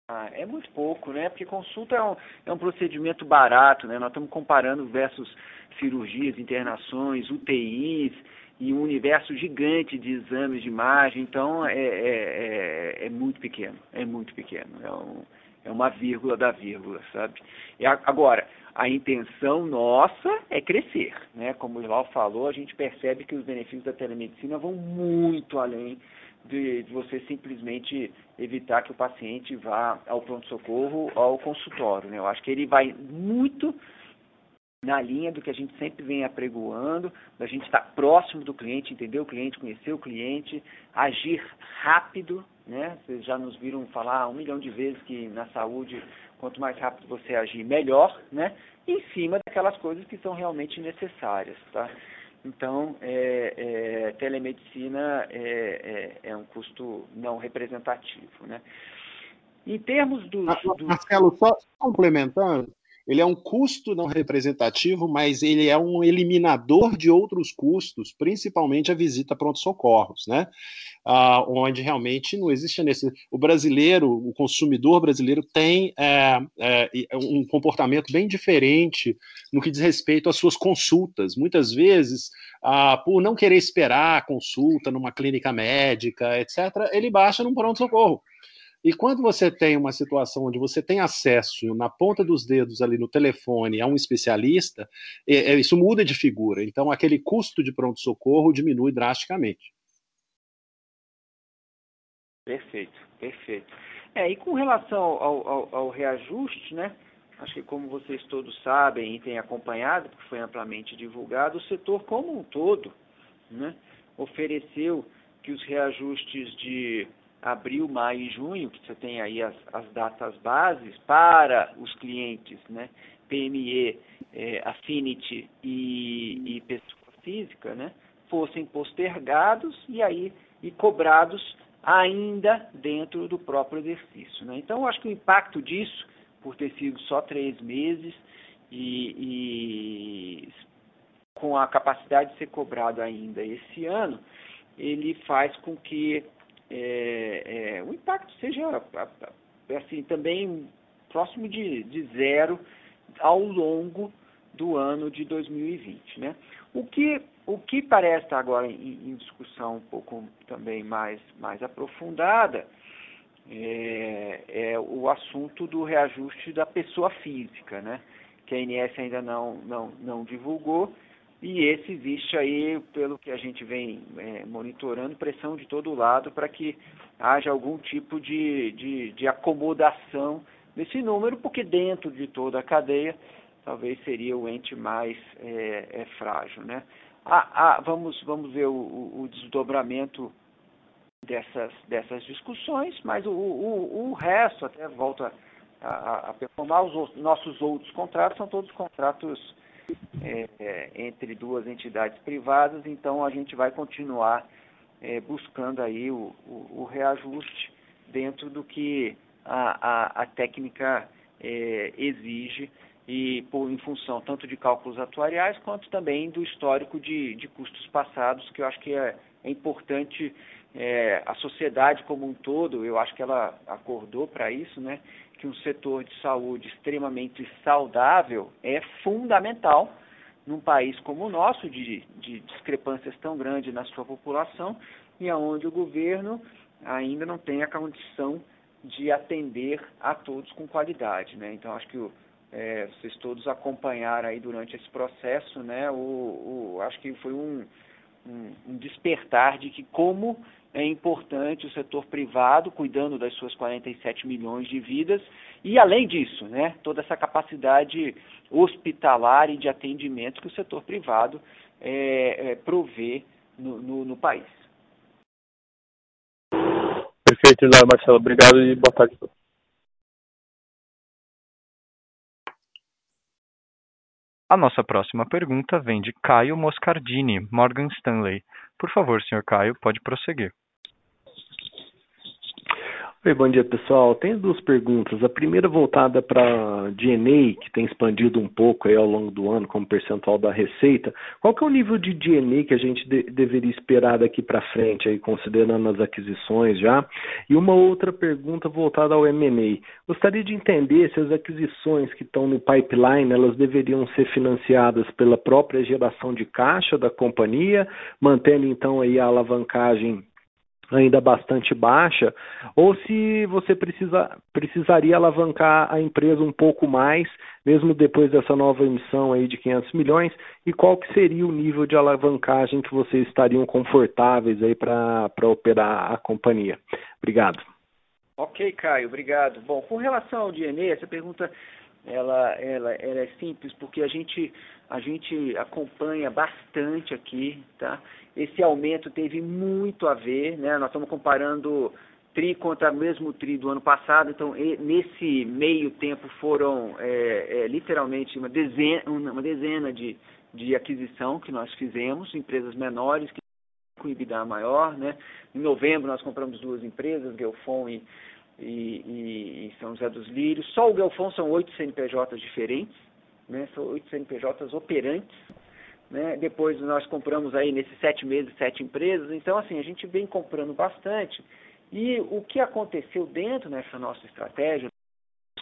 Ah, é muito pouco, né? Porque consulta é um, é um procedimento barato, né? Nós estamos comparando versus cirurgias, internações, UTIs e um universo gigante de exames de imagem, então é, é, é, é muito pequeno, é muito pequeno. É um, é uma vírgula da vírgula, sabe? E agora, a intenção nossa é crescer, né? Como o Islau falou, a gente percebe que os benefícios da telemedicina vão muito além de, de você simplesmente evitar que o paciente vá ao pronto-socorro ou ao consultório, né? Eu acho que ele vai muito na linha do que a gente sempre vem apregoando, da gente estar próximo do cliente, entender o cliente, conhecer o cliente, agir rápido, né? Vocês já nos viram falar um milhão de vezes que na saúde, quanto mais rápido você agir, melhor, né? Em cima daquelas coisas que são realmente necessárias, tá? Então, é, é, telemedicina é, é, é, um custo não representativo, né? Em termos dos... Marcelo, só complementando, ele é um custo não representativo, mas ele é um eliminador de outros custos, principalmente a visita a pronto-socorros, né? Ah, onde realmente não existe nesse. O brasileiro, o consumidor brasileiro tem é, é, um comportamento bem diferente no que diz respeito às suas consultas. Muitas vezes, ah, por não querer esperar a consulta numa clínica médica, etc., ele baixa num pronto-socorro. E quando você tem uma situação onde você tem acesso na ponta dos dedos ali no telefone a um especialista, é, é, isso muda de figura. Então, aquele custo de pronto-socorro diminui drasticamente. Perfeito, perfeito. É, e com relação ao, ao, ao reajuste, né? Acho que como vocês todos sabem e têm acompanhado, porque foi amplamente divulgado, o setor como um todo né, ofereceu que os reajustes de abril, maio e junho, que você tem aí as, as datas bases para os clientes, né, PME, é, Affinity e, e pessoa física, né, fossem postergados e aí e cobrados ainda dentro do próprio exercício. Né? Então, eu acho que o impacto disso, por ter sido só três meses e, e com a capacidade de ser cobrado ainda esse ano, ele faz com que é, é, o impacto seja assim também próximo de, de zero ao longo do ano de 2020. Né? O, que, o que parece estar agora em, em discussão um pouco também mais, mais aprofundada é, é, o assunto do reajuste da pessoa física, né? que a INS ainda não, não, não divulgou, e esse existe aí, pelo que a gente vem é, monitorando, pressão de todo lado para que haja algum tipo de, de, de, acomodação nesse número, porque dentro de toda a cadeia talvez seria o ente mais é, é frágil. Né? Ah, ah, vamos, vamos ver o, o, desdobramento dessas, dessas discussões, mas o, o, o resto, até volta a, a performar, os nossos outros contratos são todos contratos é, é, entre duas entidades privadas, então a gente vai continuar é, buscando aí o, o, o, reajuste dentro do que a, a, a técnica é, exige e por, em função tanto de cálculos atuariais quanto também do histórico de, de custos passados, que eu acho que é, é importante é, a sociedade como um todo, eu acho que ela acordou para isso, né? que um setor de saúde extremamente saudável é fundamental num país como o nosso, de, de discrepâncias tão grandes na sua população, e aonde o governo ainda não tem a condição de atender a todos com qualidade. Né? Então, acho que é, vocês todos acompanharam aí durante esse processo, né? o, o acho que foi um, um, um despertar de que como é importante o setor privado cuidando das suas 47 milhões de vidas e além disso, né, toda essa capacidade hospitalar e de atendimento que o setor privado é, é, provê no, no, no, país. Perfeito, Eduardo Marcelo. Obrigado e boa tarde. A nossa próxima pergunta vem de Caio Moscardini, Morgan Stanley. Por favor, senhor Caio, pode prosseguir. Oi, bom dia pessoal. Tenho duas perguntas. A primeira voltada para DNA, que tem expandido um pouco aí ao longo do ano como percentual da receita. Qual que é o nível de DNA que a gente de deveria esperar daqui para frente, aí, considerando as aquisições já? E uma outra pergunta voltada ao M&A. Gostaria de entender se as aquisições que estão no pipeline, elas deveriam ser financiadas pela própria geração de caixa da companhia, mantendo então aí a alavancagem ainda bastante baixa, ou se você precisa, precisaria alavancar a empresa um pouco mais, mesmo depois dessa nova emissão aí de 500 milhões, e qual que seria o nível de alavancagem que vocês estariam confortáveis aí para operar a companhia? Obrigado. Ok, Caio, obrigado. Bom, com relação ao DNA, essa pergunta ela, ela, ela é simples porque a gente, a gente acompanha bastante aqui, tá? Esse aumento teve muito a ver, né? Nós estamos comparando TRI contra o mesmo TRI do ano passado, então nesse meio tempo foram é, é, literalmente uma dezena, uma dezena de, de aquisição que nós fizemos, empresas menores que com IBDA maior, né? Em novembro nós compramos duas empresas, Gelfon e, e, e, São José dos Lírios. Só o Gelfon são oito CNPJs diferentes, né? São oito CNPJs operantes né? Depois nós compramos aí nesses sete meses sete empresas. Então, assim, a gente vem comprando bastante. E o que aconteceu dentro dessa nossa estratégia,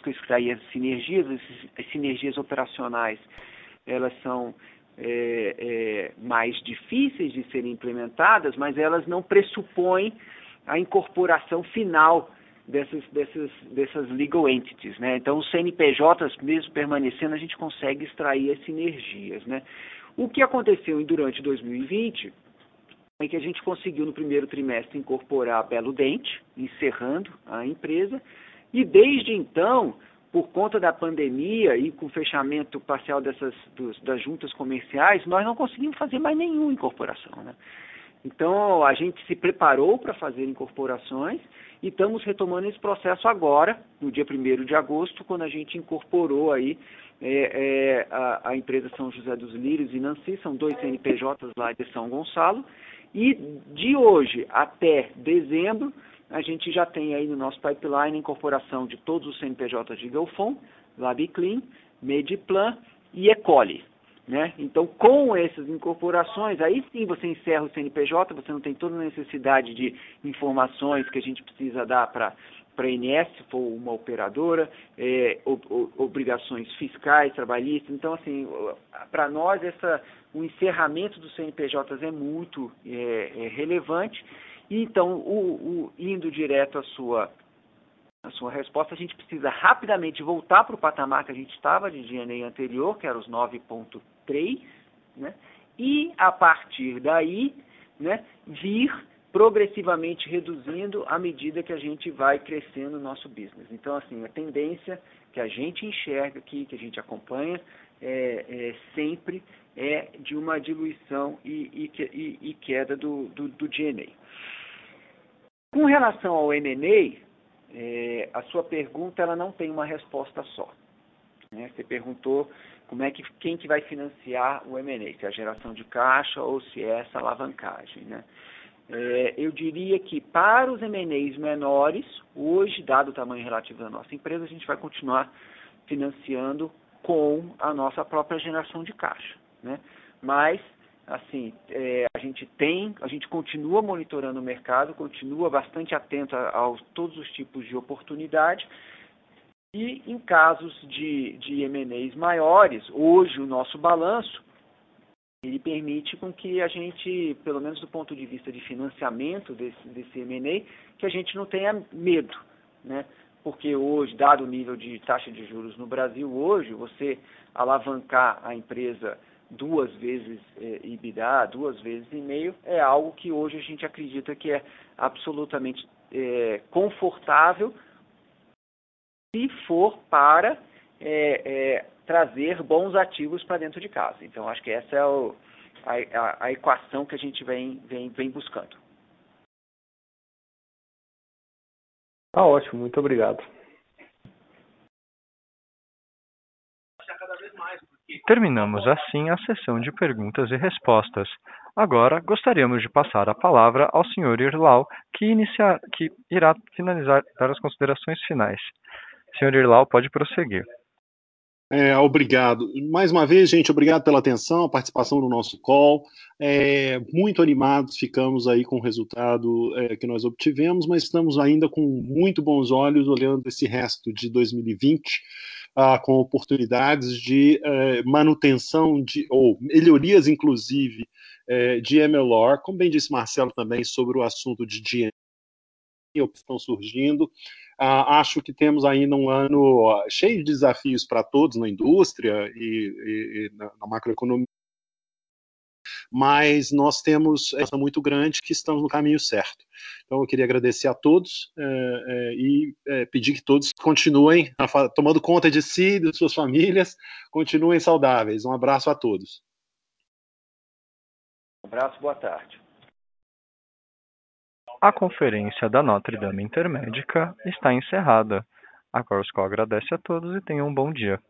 extrair as sinergias, as sinergias operacionais, elas são é, é, mais difíceis de serem implementadas, mas elas não pressupõem a incorporação final dessas, dessas, dessas legal entities. Né? Então, os CNPJs, mesmo permanecendo, a gente consegue extrair as sinergias. Né? O que aconteceu durante 2020 é que a gente conseguiu no primeiro trimestre incorporar a Belo Dente, encerrando a empresa, e desde então, por conta da pandemia e com o fechamento parcial dessas dos, das juntas comerciais, nós não conseguimos fazer mais nenhuma incorporação. Né? Então, a gente se preparou para fazer incorporações e estamos retomando esse processo agora, no dia 1 de agosto, quando a gente incorporou aí é, é, a, a, empresa São José dos Lírios e Nancy, são dois CNPJs lá de São Gonçalo, e de hoje até dezembro, a gente já tem aí no nosso pipeline a incorporação de todos os CNPJs de Galfon, LabClean, Mediplan e Ecoli. Né? Então, com essas incorporações, aí sim você encerra o CNPJ, você não tem toda a necessidade de informações que a gente precisa dar para para a INS, se for uma operadora, é, ob, obrigações fiscais, trabalhistas. Então, assim, para nós, essa, o encerramento dos CNPJs é muito é, é relevante. E, então, o, o, indo direto à sua a sua resposta, a gente precisa rapidamente voltar para o patamar que a gente estava de DNA anterior, que era os 9.3, né? e a partir daí né, vir progressivamente reduzindo à medida que a gente vai crescendo o nosso business. Então, assim, a tendência que a gente enxerga aqui, que a gente acompanha, é, é sempre é de uma diluição e, e, e queda do, do, do DNA. Com relação ao M&A, é, a sua pergunta ela não tem uma resposta só. Né? Você perguntou como é que quem que vai financiar o M&A, se é a geração de caixa ou se é essa alavancagem. Né? É, eu diria que para os M&As menores, hoje, dado o tamanho relativo da nossa empresa, a gente vai continuar financiando com a nossa própria geração de caixa. Né? Mas assim, é, a gente tem, a gente continua monitorando o mercado, continua bastante atento a, a todos os tipos de oportunidade. E em casos de, de M&As maiores, hoje o nosso balanço, ele permite com que a gente, pelo menos do ponto de vista de financiamento desse, desse que a gente não tenha medo, né? Porque hoje, dado o nível de taxa de juros no Brasil, hoje, você alavancar a empresa duas vezes é, EBITDA, duas vezes e meio, é algo que hoje a gente acredita que é absolutamente é, confortável se for para é, trazer bons ativos para dentro de casa. Então, acho que essa é o, a, a, equação que a gente vem, vem, vem buscando. Tá ótimo, muito obrigado. Terminamos assim a sessão de perguntas e respostas. Agora gostaríamos de passar a palavra ao Sr. Irlau, que, inicia, que irá finalizar dar as considerações finais. Sr. Irlau, pode prosseguir. É, obrigado. Mais uma vez, gente, obrigado pela atenção, a participação no nosso call. É, muito animados ficamos aí com o resultado é, que nós obtivemos, mas estamos ainda com muito bons olhos olhando esse resto de 2020 ah, com oportunidades de eh, manutenção de, ou melhorias, inclusive, eh, de MLR, como bem disse Marcelo também sobre o assunto de DNA que estão surgindo. Ah, acho que temos ainda um ano cheio de desafios para todos na indústria e, e, e na macroeconomia mas nós temos essa muito grande que estamos no caminho certo. Então eu queria agradecer a todos é, é, e é, pedir que todos continuem tomando conta de si, de suas famílias, continuem saudáveis. Um abraço a todos. Um abraço, boa tarde. A conferência da Notre Dame Intermédica está encerrada. A Corsco agradece a todos e tenham um bom dia.